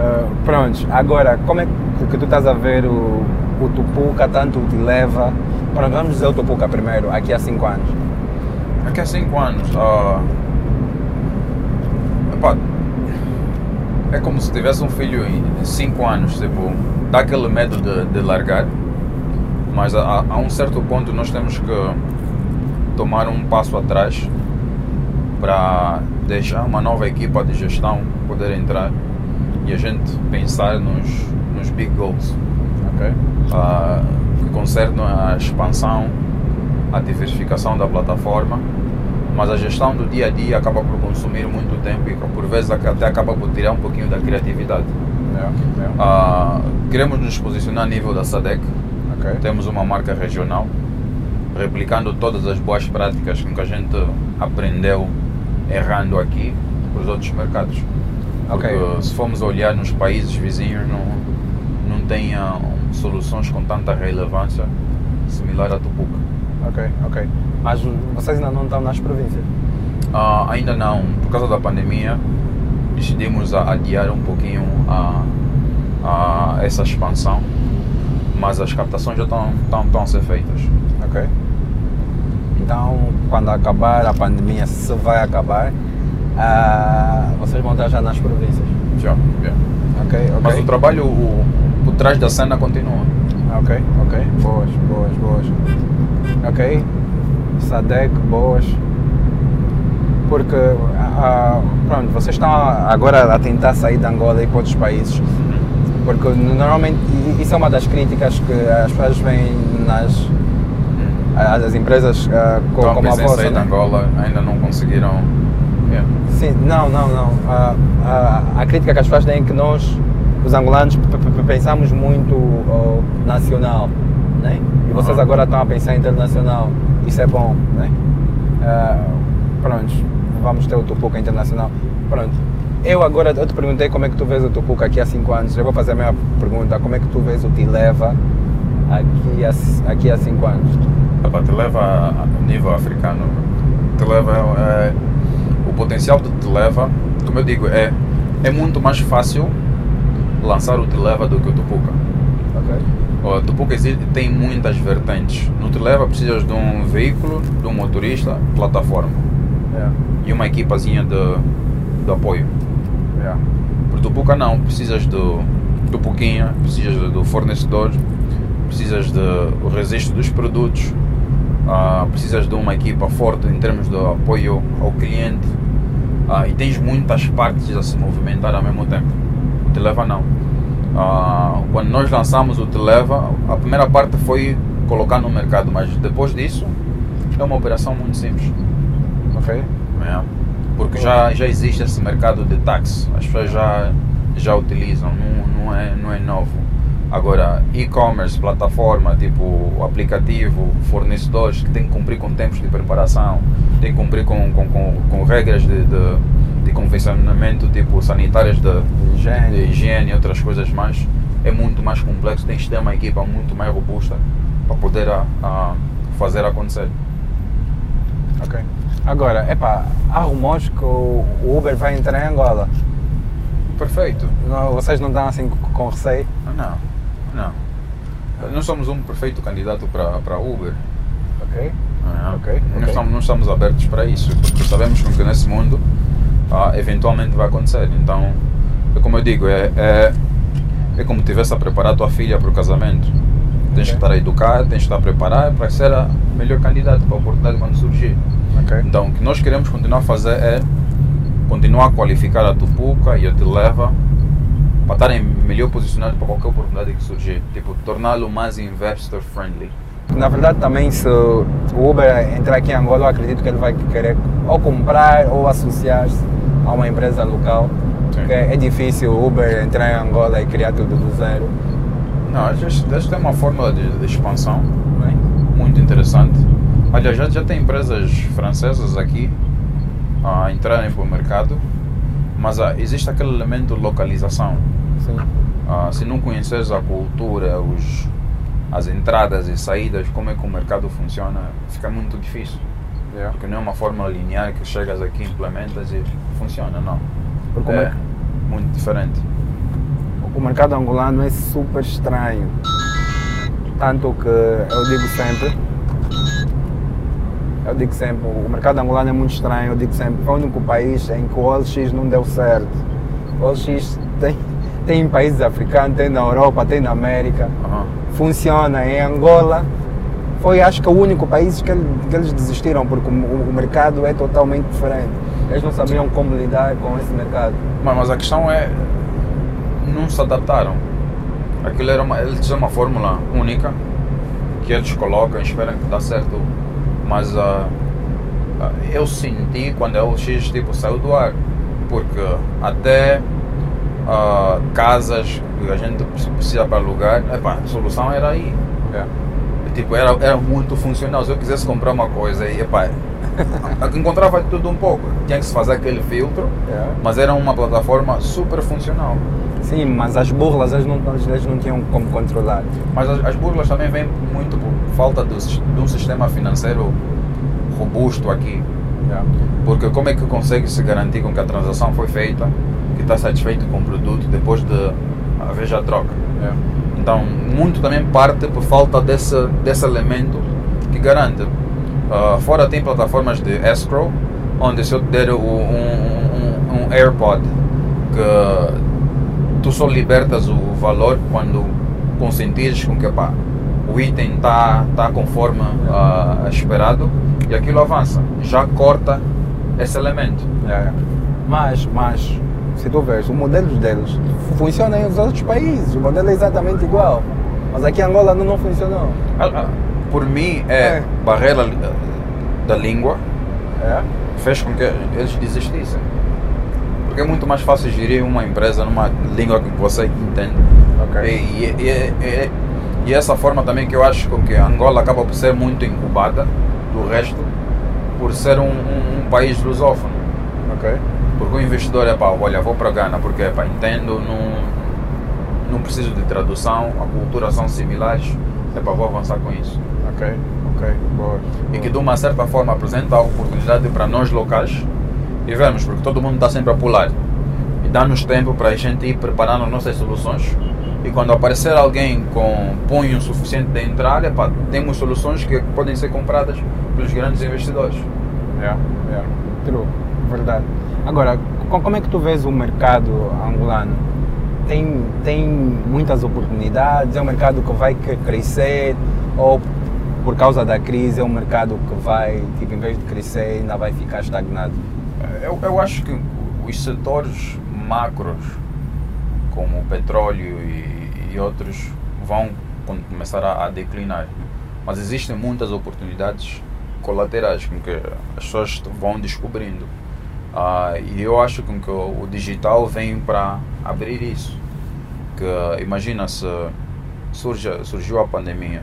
Speaker 1: Ah, pronto, agora, como é que, tu estás a ver o, o Tupuca, tanto te leva? Pronto, vamos dizer o Tupuca primeiro, aqui há 5 anos.
Speaker 3: Daqui a 5 anos, ah, Epá, é como se tivesse um filho em 5 anos, tipo, dá aquele medo de, de largar, mas a, a um certo ponto nós temos que tomar um passo atrás para deixar uma nova equipa de gestão poder entrar e a gente pensar nos, nos big goals,
Speaker 1: Ok.
Speaker 3: ah, que concernam a expansão, a diversificação da plataforma, mas a gestão do dia a dia acaba por consumir muito tempo e por vezes até acaba por tirar um pouquinho da criatividade.
Speaker 1: Yeah, yeah.
Speaker 3: Ah, queremos nos posicionar a nível da SADEC,
Speaker 1: Ok.
Speaker 3: temos uma marca regional, replicando todas as boas práticas que a gente aprendeu errando aqui para os outros mercados. Porque se formos olhar nos países vizinhos, não, não tem ah, soluções com tanta relevância similar a Tupuca.
Speaker 1: Ok, ok. Mas vocês ainda não estão nas províncias?
Speaker 3: Ah, ainda não, por causa da pandemia, decidimos adiar um pouquinho a, a essa expansão, mas as captações já estão, estão, estão a ser feitas.
Speaker 1: Ok. Então, quando acabar a pandemia, se vai acabar, ah, vocês vão estar já nas províncias.
Speaker 3: Já, já.
Speaker 1: Ok, ok.
Speaker 3: Mas o trabalho, o, por trás da cena continua.
Speaker 1: Ok, ok. Boas, boas, boas. Ok. Sadec, boas. Porque, ah, pronto, vocês estão agora a tentar sair de Angola e para outros países. Porque normalmente, isso é uma das críticas que as pessoas veem nas as, as empresas ah, co-
Speaker 3: Estão a
Speaker 1: como a vossa.
Speaker 3: sair de
Speaker 1: né?
Speaker 3: Angola, ainda não conseguiram. Yeah.
Speaker 1: Sim, não, não, não. Ah, ah, a crítica que as pessoas têm é que nós, os angolanos, pensamos muito oh, nacional, né? E vocês agora estão a pensar internacional. Isso é bom, né? Ah, pronto, vamos ter o Tupuca internacional. Pronto. Eu agora, eu te perguntei como é que tu vês o Tupuca aqui há 5 anos. Eu vou fazer a mesma pergunta. Como é que tu vês o Tileva aqui há, aqui há 5 anos?
Speaker 3: Epá, te leva a nível africano. Te leva. é, o potencial do te leva, como eu digo, é, é muito mais fácil lançar o te leva do que o Tupuca.
Speaker 1: Ok.
Speaker 3: O Tupuca existe, tem muitas vertentes. No te leva precisas de um veículo, de um motorista, plataforma
Speaker 1: Yeah.
Speaker 3: e uma equipazinha de, de apoio.
Speaker 1: Yeah.
Speaker 3: Por Tupuca não, precisas do Tupuquinha, precisas do, do fornecedor, precisas do registro dos produtos, ah, precisas de uma equipa forte em termos de apoio ao cliente ah, e tens muitas partes a se movimentar ao mesmo tempo. O Televa não. Ah, quando nós lançamos o Televa, a primeira parte foi colocar no mercado, mas depois disso é uma operação muito simples.
Speaker 1: Ok.
Speaker 3: É, porque já, já existe esse mercado de táxi, as pessoas já, já utilizam, não, não, é, não é novo. Agora, e-commerce, plataforma, tipo aplicativo, fornecedores que têm que cumprir com tempos de preparação, têm que cumprir com, com, com, com regras de, de, de convencionamento, tipo sanitárias de,
Speaker 1: Higiene.
Speaker 3: de higiene e outras coisas mais, é muito mais complexo, tem que ter uma equipa muito mais robusta para poder a, a fazer acontecer.
Speaker 1: Ok. Agora, epá, há rumores que o Uber vai entrar em Angola.
Speaker 3: Perfeito.
Speaker 1: Não, vocês não estão assim com receio?
Speaker 3: Não, não. Nós somos um perfeito candidato para, Uber.
Speaker 1: Ok.
Speaker 3: Ah,
Speaker 1: Ok,
Speaker 3: Nós,
Speaker 1: ok.
Speaker 3: Estamos, nós estamos abertos para isso, porque sabemos que nesse mundo ah, eventualmente vai acontecer. Então, é como eu digo, é, é, é como tivesse a preparar a tua filha para o casamento. Tens que
Speaker 1: Ok.
Speaker 3: estar a educar, tens que estar a preparar para ser a melhor candidato para a oportunidade quando surgir.
Speaker 1: Ok.
Speaker 3: Então, o que nós queremos continuar a fazer é continuar a qualificar a Tupuca e a Televa para estarem melhor posicionados para qualquer oportunidade que surgir. Tipo, torná-lo mais investor friendly.
Speaker 1: Na verdade, também, se o Uber entrar aqui em Angola, eu acredito que ele vai querer ou comprar ou associar-se a uma empresa local.
Speaker 3: Sim.
Speaker 1: Porque é difícil o Uber entrar em Angola e criar tudo do zero.
Speaker 3: Não, eles, têm uma fórmula de, de expansão
Speaker 1: é?
Speaker 3: muito interessante. Aliás, já, já tem empresas francesas aqui a entrarem para o mercado, mas ah, existe aquele elemento de localização.
Speaker 1: Sim.
Speaker 3: Ah, se não conheceres a cultura, os, as entradas e saídas, como é que o mercado funciona, fica muito difícil.
Speaker 1: Yeah.
Speaker 3: Porque não é uma fórmula linear que chegas aqui, implementas e funciona, não.
Speaker 1: Porque
Speaker 3: é
Speaker 1: merc-
Speaker 3: muito diferente.
Speaker 1: o mercado angolano é super estranho. Tanto que eu digo sempre, Eu digo sempre, o mercado angolano é muito estranho, eu digo sempre, é o único país em que o OLX não deu certo. O OLX tem, tem em países africanos, tem na Europa, tem na América,
Speaker 3: Aham.
Speaker 1: funciona. Em Angola, foi acho que o único país que, que eles desistiram, porque o, o mercado é totalmente diferente. Eles não sabiam como lidar com esse mercado.
Speaker 3: Mas, mas a questão é. Não se adaptaram. Aquilo era uma, eles tinham uma fórmula única que eles colocam, esperam que dá certo. Mas ah, eu senti quando o X tipo, saiu do ar. Porque até ah, casas que a gente precisa para alugar, epá, a solução era aí. Tipo, era, era muito funcional. Se eu quisesse comprar uma coisa, e, epá, encontrava de tudo um pouco. Tinha que se fazer aquele filtro, mas era uma plataforma super funcional.
Speaker 1: Sim, mas as burlas eles não, eles não tinham como controlar.
Speaker 3: Mas as, as burlas também vêm muito por falta do de um sistema financeiro robusto aqui. Porque como é que consegue se garantir com que a transação foi feita, que está satisfeito com o produto depois de haver já troca? Então, muito também parte por falta desse, desse elemento que garante. Ah, fora tem plataformas de escrow, onde se eu te der um, um, um AirPod, que tu só libertas o valor quando consentires com que pá, o item está tá conforme ah, esperado e aquilo avança. Já corta esse elemento.
Speaker 1: É. Mas, mas, se tu vês, o modelo deles funciona em outros países, o modelo é exatamente igual. Mas aqui em Angola não, não funcionou.
Speaker 3: Ah, ah, Por mim, é,
Speaker 1: É.
Speaker 3: barreira li- da língua
Speaker 1: É?
Speaker 3: fez com que eles desistissem. Porque é muito mais fácil gerir uma empresa numa língua que você entende.
Speaker 1: Ok.
Speaker 3: E, e, e, e, essa forma também que eu acho com que Angola acaba por ser muito incubada do resto, por ser um, um, um país lusófono.
Speaker 1: Ok.
Speaker 3: Porque o investidor é pá, olha, vou para Gana porque pá, entendo, não, não preciso de tradução, a cultura são similares, é pá, vou avançar com isso.
Speaker 1: Ok. Ok. Boa.
Speaker 3: E que de uma certa forma apresenta a oportunidade para nós locais e vermos, porque todo mundo está sempre a pular. E dá-nos tempo para a gente ir preparando nossas soluções. E quando aparecer alguém com punho suficiente de entrar, epá, temos soluções que podem ser compradas pelos grandes investidores.
Speaker 1: Yeah, yeah. True, verdade. Agora, co- como é que tu vês o mercado angolano? Tem, tem muitas oportunidades? É um mercado que vai crescer? Ou por causa da crise é um mercado que vai, tipo, em vez de crescer, ainda vai ficar estagnado?
Speaker 3: Eu, eu acho que os setores macros, como o petróleo e, e outros, vão com- começar a, a declinar. Mas existem muitas oportunidades colaterais que as pessoas vão descobrindo. Ah, e eu acho que o digital vem para abrir isso. Que imagina se surge, surgiu a pandemia,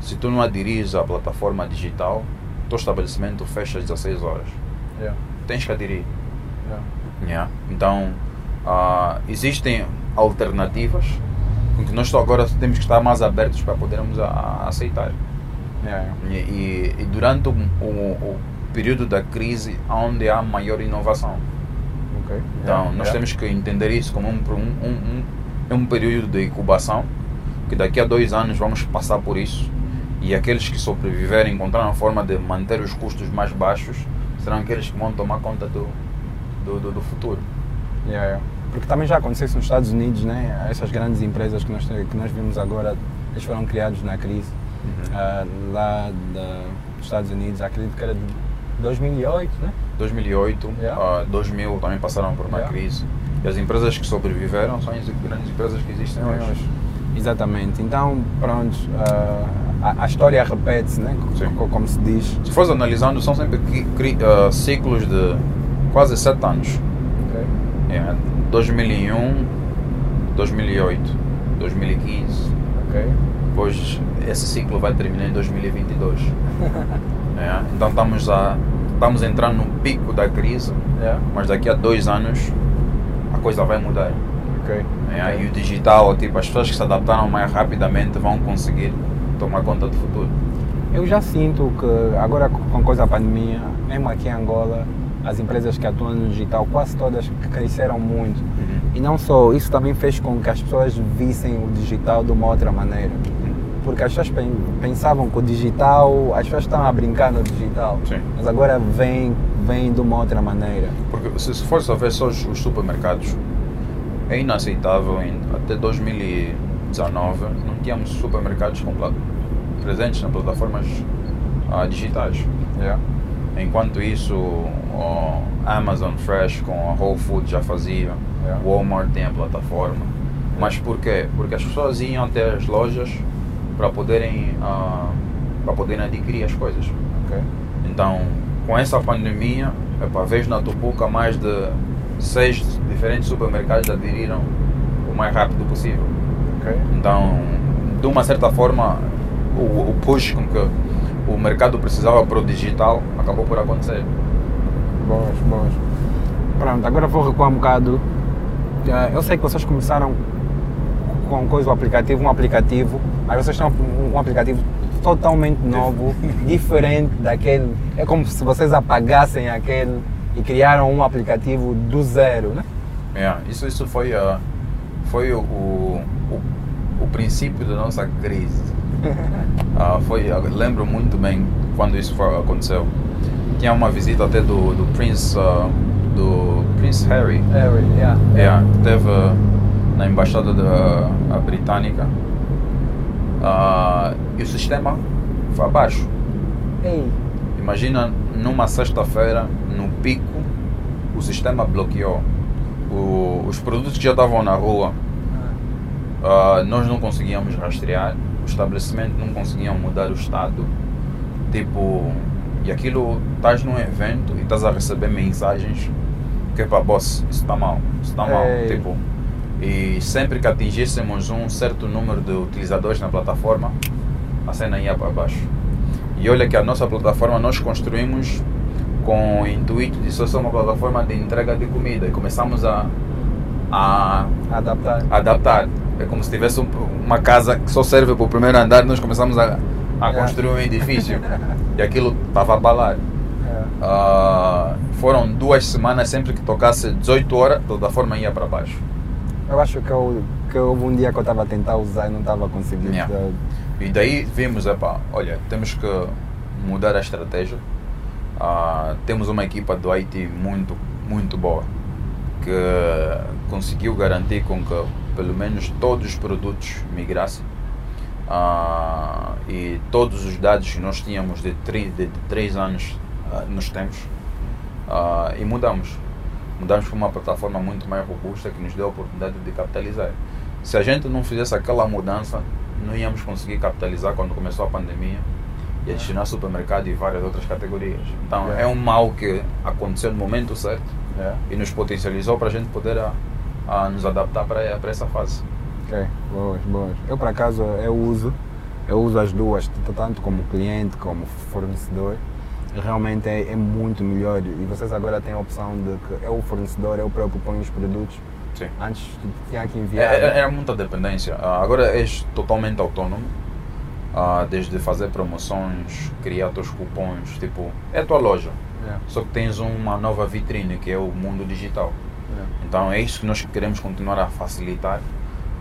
Speaker 3: se tu não aderires à plataforma digital, teu estabelecimento fecha às 16 horas.
Speaker 1: Yeah,
Speaker 3: Tens que aderir.
Speaker 1: yeah.
Speaker 3: Yeah. Então, ah, existem alternativas com que nós agora temos que estar mais abertos para podermos a- a aceitar. E, e- e durante o, o- o período da crise, onde há maior inovação.
Speaker 1: Ok.
Speaker 3: Então,
Speaker 1: Yeah,
Speaker 3: nós
Speaker 1: yeah.
Speaker 3: temos que entender isso como um, um, um, um, um período de incubação, que daqui a dois anos vamos passar por isso. E aqueles que sobreviverem encontraram a forma de manter os custos mais baixos serão aqueles que vão tomar conta do, do, do- do futuro.
Speaker 1: Yeah. Porque também já aconteceu isso nos Estados Unidos, né? Essas grandes empresas que nós, que nós vimos agora, eles foram criados na crise. Ah, lá da, dos Estados Unidos, acredito que era de 2008, né?
Speaker 3: 2008,
Speaker 1: Yeah.
Speaker 3: ah, 2000 também passaram por uma
Speaker 1: Yeah.
Speaker 3: crise. E as empresas que sobreviveram são as grandes empresas que existem hoje.
Speaker 1: Exatamente. Então, pronto, ah, a, a história repete-se, né?
Speaker 3: Sim.
Speaker 1: Como se diz.
Speaker 3: Se fores analisando, são sempre ah, ciclos de quase 7 anos. É, 2001, 2008, 2015.
Speaker 1: Ok.
Speaker 3: Depois esse ciclo vai terminar em 2022. É, então estamos, a, estamos entrando no pico da crise,
Speaker 1: Yeah.
Speaker 3: mas daqui a dois anos a coisa vai mudar.
Speaker 1: Ok.
Speaker 3: É, E o digital, tipo, as pessoas que se adaptaram mais rapidamente vão conseguir tomar conta do futuro.
Speaker 1: Eu já sinto que agora com coisa da pandemia, mesmo aqui em Angola, as empresas que atuam no digital, quase todas cresceram muito. E não só, isso também fez com que as pessoas vissem o digital de uma outra maneira. Porque as pessoas pen- pensavam que o digital, as pessoas estavam a brincar no digital,
Speaker 3: Sim.
Speaker 1: mas agora vem, vem de uma outra maneira.
Speaker 3: Porque se, se for só ver só os, os supermercados, é inaceitável em, até 2019 não tínhamos supermercados compla- presentes nas plataformas ah, digitais. Enquanto isso, o Amazon Fresh com a Whole Foods já fazia,
Speaker 1: Yeah.
Speaker 3: Walmart tem a plataforma. Mas por quê? Porque as pessoas iam até as lojas para poderem, ah, para poderem adquirir as coisas.
Speaker 1: Ok.
Speaker 3: Então, com essa pandemia, epa, vejo na Tupuca mais de seis diferentes supermercados aderiram o mais rápido possível.
Speaker 1: Ok.
Speaker 3: Então, de uma certa forma, o, o push com que o mercado precisava para o digital acabou por acontecer.
Speaker 1: Boas, boas. Pronto, agora vou recuar um bocado. Ah, Eu sei que vocês começaram com coisa, o aplicativo, um aplicativo, mas vocês estão um aplicativo totalmente novo, diferente daquele. É como se vocês apagassem aquele e criaram um aplicativo do zero, né?
Speaker 3: Yeah, isso, isso foi, ah, foi o, o, o, princípio da nossa crise. Ah, foi, eu lembro muito bem quando isso foi- aconteceu. Tinha uma visita até do, do Prince, ah, do Prince Harry.
Speaker 1: Harry, yeah.
Speaker 3: Yeah, teve na embaixada da britânica Ah, e o sistema foi abaixo.
Speaker 1: Ei,
Speaker 3: Imagina numa sexta-feira, no pico, o sistema bloqueou. O- os produtos que já estavam na rua, ah, nós não conseguíamos rastrear, o estabelecimento não conseguiam mudar o estado. Tipo, e aquilo, estás num evento e estás a receber mensagens que para boss, isso está mal, isso está mal.
Speaker 1: Ei.
Speaker 3: Tipo, e sempre que atingíssemos um certo número de utilizadores na plataforma, a cena ia para baixo. E olha que a nossa plataforma nós construímos com o intuito de só ser uma plataforma de entrega de comida e começamos a, a
Speaker 1: adaptar.
Speaker 3: adaptar. É como se tivesse um- uma casa que só serve para o primeiro andar, nós começamos a, a
Speaker 1: Yeah.
Speaker 3: construir um edifício e aquilo estava a balar.
Speaker 1: É.
Speaker 3: Ah, foram duas semanas, sempre que tocasse 18 horas, a plataforma ia para baixo.
Speaker 1: Eu acho que, eu, que houve um dia que eu estava a tentar usar e não estava conseguindo.
Speaker 3: Yeah. E daí vimos, epá, olha, temos que mudar a estratégia. Ah, temos uma equipa do IT muito, muito boa que conseguiu garantir com que pelo menos todos os produtos migrassem Ah, e todos os dados que nós tínhamos de, tri, de, de três anos ah, nós temos e mudamos. Mudamos para uma plataforma muito mais robusta que nos deu a oportunidade de capitalizar. Se a gente não fizesse aquela mudança, não íamos conseguir capitalizar quando começou a pandemia e adicionar supermercado e várias outras categorias. Então
Speaker 1: Yeah.
Speaker 3: é um mal que aconteceu no momento certo
Speaker 1: Yeah.
Speaker 3: e nos potencializou para a gente poder a, a nos adaptar para, para essa fase.
Speaker 1: Ok, boas, boas. Eu por acaso eu uso, eu uso as duas, tanto como cliente como fornecedor. Realmente é, é muito melhor e vocês agora têm a opção de que eu, o fornecedor, eu próprio ponho os produtos.
Speaker 3: Sim.
Speaker 1: Antes tinha que
Speaker 3: É,
Speaker 1: enviar.
Speaker 3: Era, era muita dependência. Ah, agora és totalmente autônomo. Ah, desde fazer promoções, criar teus cupons, tipo, é a tua loja.
Speaker 1: Yeah,
Speaker 3: Só que tens uma nova vitrine que é o mundo digital. Então é isso que nós queremos continuar a facilitar,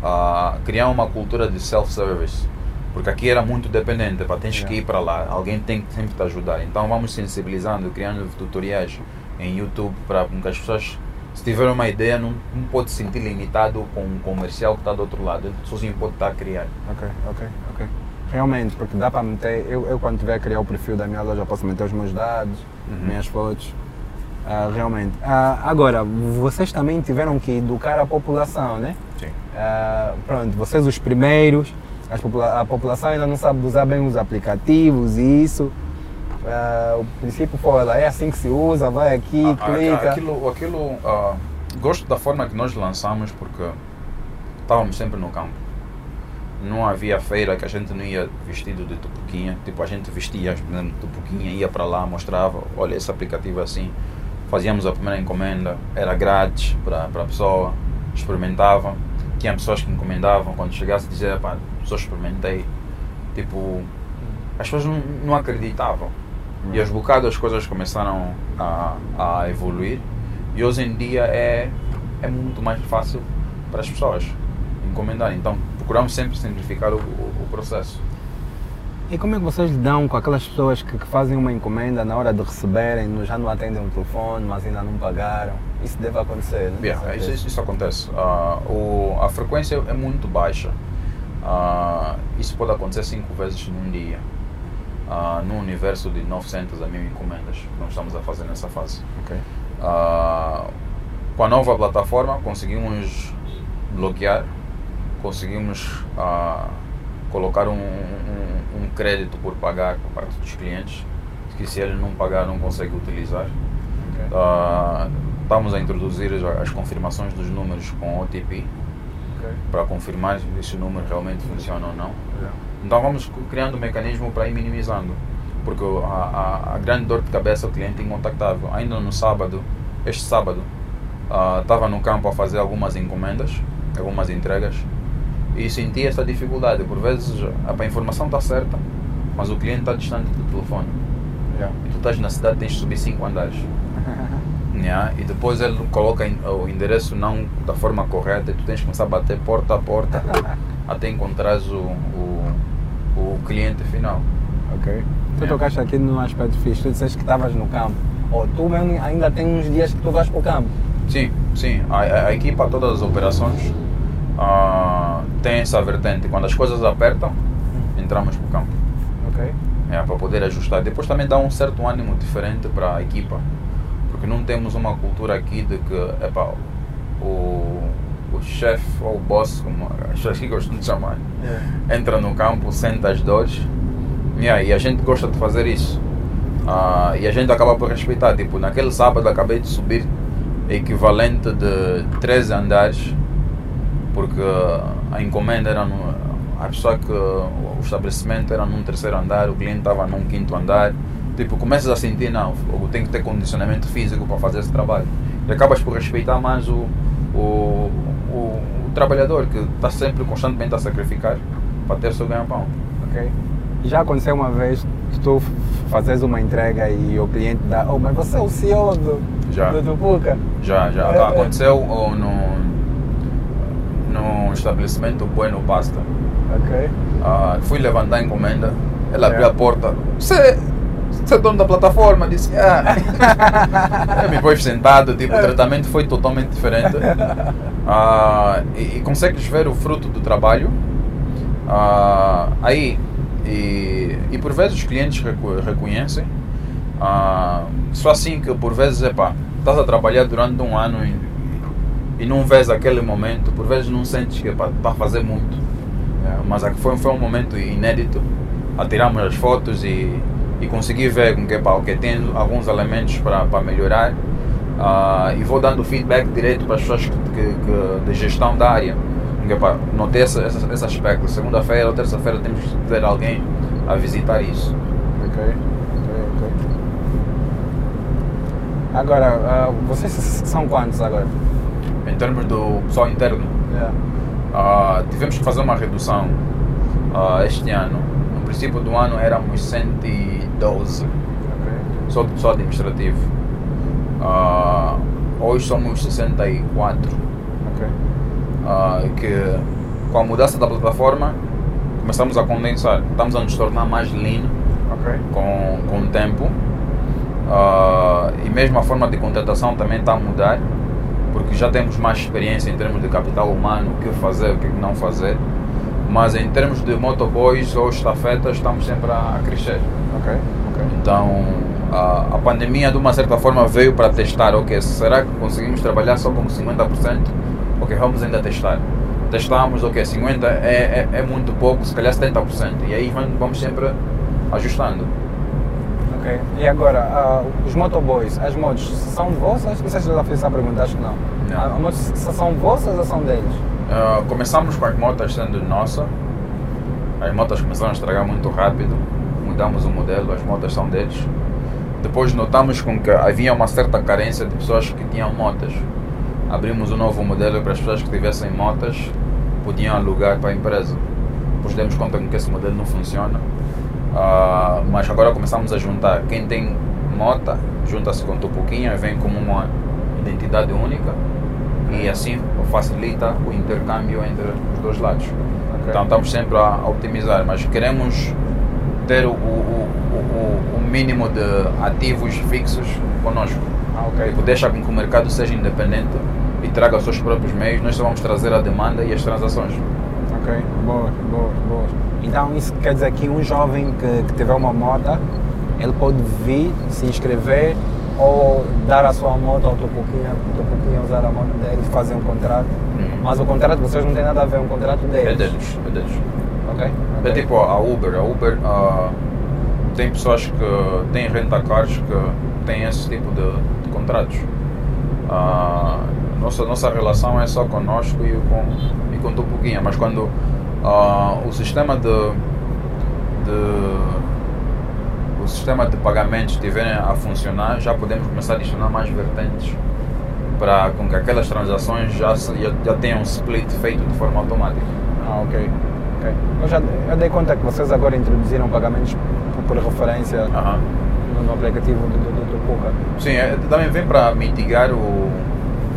Speaker 3: a criar uma cultura de self-service. Porque aqui era muito dependente, pá, tens que
Speaker 1: Yeah.
Speaker 3: ir para lá, alguém tem que sempre te ajudar. Então vamos sensibilizando, criando tutoriais em YouTube para que as pessoas, se tiver uma ideia, não, não pode se sentir limitado com um comercial que está do outro lado, ele sozinho pode estar a criar.
Speaker 1: Ok, ok, ok. Realmente, porque dá para meter, eu, eu quando tiver a criar o perfil da minha loja posso meter os meus dados,
Speaker 3: Uhum.
Speaker 1: minhas fotos. Ah, realmente. Ah, agora, vocês também tiveram que educar a população, né?
Speaker 3: Sim.
Speaker 1: Ah, pronto, vocês os primeiros, popula- a população ainda não sabe usar bem os aplicativos e isso. Ah, o princípio foi, olha, é assim que se usa, vai aqui,
Speaker 3: Ah, ah,
Speaker 1: clica.
Speaker 3: Aquilo, aquilo ah, gosto da forma que nós lançamos porque estávamos sempre no campo. Não havia feira que a gente não ia vestido de tupuquinha. Tipo, a gente vestia exemplo, tupuquinha, ia para lá, mostrava, olha, esse aplicativo é assim. Fazíamos a primeira encomenda, era grátis para a pessoa, experimentava. Tinha pessoas que encomendavam, quando chegasse dizia, pá, só experimentei. Tipo, as pessoas não, não acreditavam. E aos bocados as coisas começaram a, a evoluir e hoje em dia é, é muito mais fácil para as pessoas encomendar. Então procuramos sempre simplificar o, o, o processo.
Speaker 1: E como é que vocês lidam com aquelas pessoas que, que fazem uma encomenda na hora de receberem, já não atendem o telefone, mas ainda não pagaram? Isso deve acontecer, né?
Speaker 3: Yeah, isso, isso, isso, acontece. Uh, o, a frequência é muito baixa. Uh, isso pode acontecer cinco vezes num dia. Uh, num universo de 900 a 1000 encomendas que nós estamos a fazer nessa fase.
Speaker 1: Okay.
Speaker 3: com a nova plataforma conseguimos bloquear, conseguimos colocar um, um, um, crédito por pagar por parte dos clientes, que se ele não pagar não consegue utilizar. Okay. Estamos a introduzir as, confirmações dos números com OTP okay. para confirmar se esse número realmente funciona ou não. Yeah. Então vamos criando um mecanismo para ir minimizando, porque a, a, a, grande dor de cabeça é o cliente incontactável. Ainda no sábado, este sábado, estava uh, no campo a fazer algumas encomendas, algumas entregas e senti essa dificuldade. Por vezes a informação está certa, mas o cliente está distante do telefone. Yeah. E tu estás na cidade, tens de subir 5 andares. yeah. E depois ele coloca o endereço não da forma correta e tu tens que começar a bater porta a porta até encontrares o, o, o cliente final.
Speaker 1: Ok. Tu yeah. tocaste aqui num aspecto fixe, tu disseste que estavas no campo. Ou tu mesmo ainda tem uns dias que tu vais para o campo.
Speaker 3: Sim, sim. A, a, a equipa, todas as operações uh, tem essa vertente. Quando as coisas apertam, entramos para o campo.
Speaker 1: Ok.
Speaker 3: É, para poder ajustar. Depois também dá um certo ânimo diferente para a equipa. Porque não temos uma cultura aqui de que epa, o, o chefe ou o boss, como as pessoas que gostam de chamar, yeah. É. entra no campo, senta as dores. Yeah, e a gente gosta de fazer isso. Uh, e a gente acaba por respeitar. Tipo, naquele sábado acabei de subir equivalente de 13 andares porque a encomenda era no, a pessoa que o estabelecimento era num terceiro andar, o cliente estava num quinto andar. Tipo, começas a sentir, não, eu tenho que ter condicionamento físico para fazer esse trabalho. E acabas por respeitar mais o, o, o, o trabalhador que está sempre constantemente a sacrificar para ter o seu ganha-pão.
Speaker 1: Ok. Já aconteceu uma vez que tu fazes uma entrega e o cliente dá, oh, mas você é o CEO do,
Speaker 3: já.
Speaker 1: do Tupuca?
Speaker 3: Já, já. É, aconteceu é. no, num estabelecimento Bueno Pasta.
Speaker 1: Ok.
Speaker 3: Uh, fui levantar a encomenda, ela abriu a porta. Você, você é dono da plataforma? Disse, ah. me pus sentado, tipo, o tratamento foi totalmente diferente. Uh, e, e consegues ver o fruto do trabalho. Uh, aí, e, e por vezes os clientes reconhecem. Uh, só assim que por vezes, epá, estás a trabalhar durante um ano e não vês aquele momento, por vezes não sentes que é para fazer muito. É, mas foi, foi um momento inédito. Atiramos as fotos e, e consegui ver com que, pá, que tem alguns elementos para, melhorar. Uh, e vou dando feedback direito para as pessoas que, que, que, de gestão da área. Porque, pá, notei esse, esse, esse aspecto. Segunda-feira ou terça-feira temos que ter alguém a visitar isso.
Speaker 1: Ok, ok, ok. Agora, uh, vocês são quantos agora?
Speaker 3: em termos do pessoal interno.
Speaker 1: Yeah.
Speaker 3: Uh, tivemos que fazer uma redução este ano. No princípio do ano éramos 112, okay. só pessoal administrativo. Uh, hoje somos 64.
Speaker 1: Okay.
Speaker 3: que com a mudança da plataforma começamos a condensar. Estamos a nos tornar mais lean
Speaker 1: okay.
Speaker 3: com, com o tempo. e mesmo a forma de contratação também está a mudar porque já temos mais experiência em termos de capital humano, o que fazer, o que não fazer. Mas em termos de motoboys ou estafetas, estamos sempre a, crescer.
Speaker 1: Okay, okay.
Speaker 3: Então, a, a, pandemia, de uma certa forma, veio para testar: ok, será que conseguimos trabalhar só com 50%? Ok, vamos ainda testar. Testamos, ok, 50% é, é, é muito pouco, se calhar 70%. E aí vamos sempre ajustando.
Speaker 1: Ok. E agora, uh, os motoboys, as motos, são vossas? Não sei se já fiz essa pergunta, acho que não. não. As motos são vossas ou são deles?
Speaker 3: Uh, começamos com as motos sendo nossa. As motos começaram a estragar muito rápido. Mudamos o modelo, as motos são deles. Depois notamos com que havia uma certa carência de pessoas que tinham motas. Abrimos um novo modelo para as pessoas que tivessem motas podiam alugar para a empresa. Depois demos conta que esse modelo não funciona Uh, mas agora começamos a juntar. Quem tem mota, junta-se com Tupuquinha, vem como uma identidade única e assim facilita o intercâmbio entre os dois lados. Okay. Então estamos sempre a optimizar, mas queremos ter o, o, o, o mínimo de ativos fixos conosco.
Speaker 1: Ah, ok.
Speaker 3: Tipo, deixa com que o mercado seja independente e traga os seus próprios meios, nós só vamos trazer a demanda e as transações.
Speaker 1: Ok, boa, boa, boa. Então isso quer dizer que um jovem que, que tiver uma moto, ele pode vir, se inscrever ou dar a sua moto ao Topuquinha, o Topuquinha usar a moto dele, fazer um contrato. Mas o contrato, vocês não têm nada a ver, é um contrato deles.
Speaker 3: É deles, é deles.
Speaker 1: Ok?
Speaker 3: É
Speaker 1: ok.
Speaker 3: tipo a Uber. A Uber ah, tem pessoas que têm renta-cars que têm esse tipo de, de contratos. Ah, nossa, nossa relação é só conosco e com, e com Tupuquinha, mas quando ah, o sistema de, de o sistema de pagamentos estiver a funcionar, já podemos começar a adicionar mais vertentes para com que aquelas transações já, já, já tenham um split feito de forma automática.
Speaker 1: Ah, ok. ok. Eu já eu dei conta que vocês agora introduziram pagamentos por, por referência
Speaker 3: Aham.
Speaker 1: no, no aplicativo do, do, do.
Speaker 3: Sim, é, também vem para mitigar o,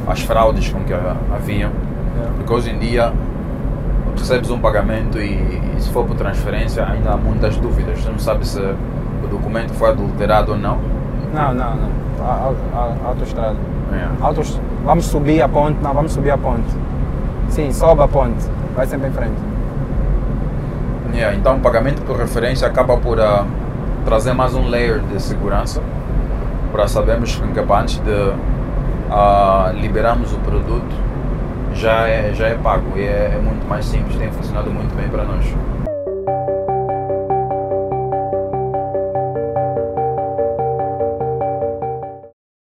Speaker 3: as fraudes com que ha- haviam, porque hoje em dia recebes um pagamento e, e se for por transferência ainda há muitas dúvidas. Você não sabe se o documento foi adulterado ou não.
Speaker 1: Não, não, não. A, a, a autoestrada.
Speaker 3: É.
Speaker 1: Autos, vamos subir a ponte, não, vamos subir a ponte. Sim, sobe a ponte, vai sempre em frente.
Speaker 3: Yeah, então o pagamento por referência acaba por ah, trazer mais um layer de segurança para sabermos que antes de ah, liberarmos o produto já é, já é pago e é, é muito mais simples, tem funcionado muito bem para nós.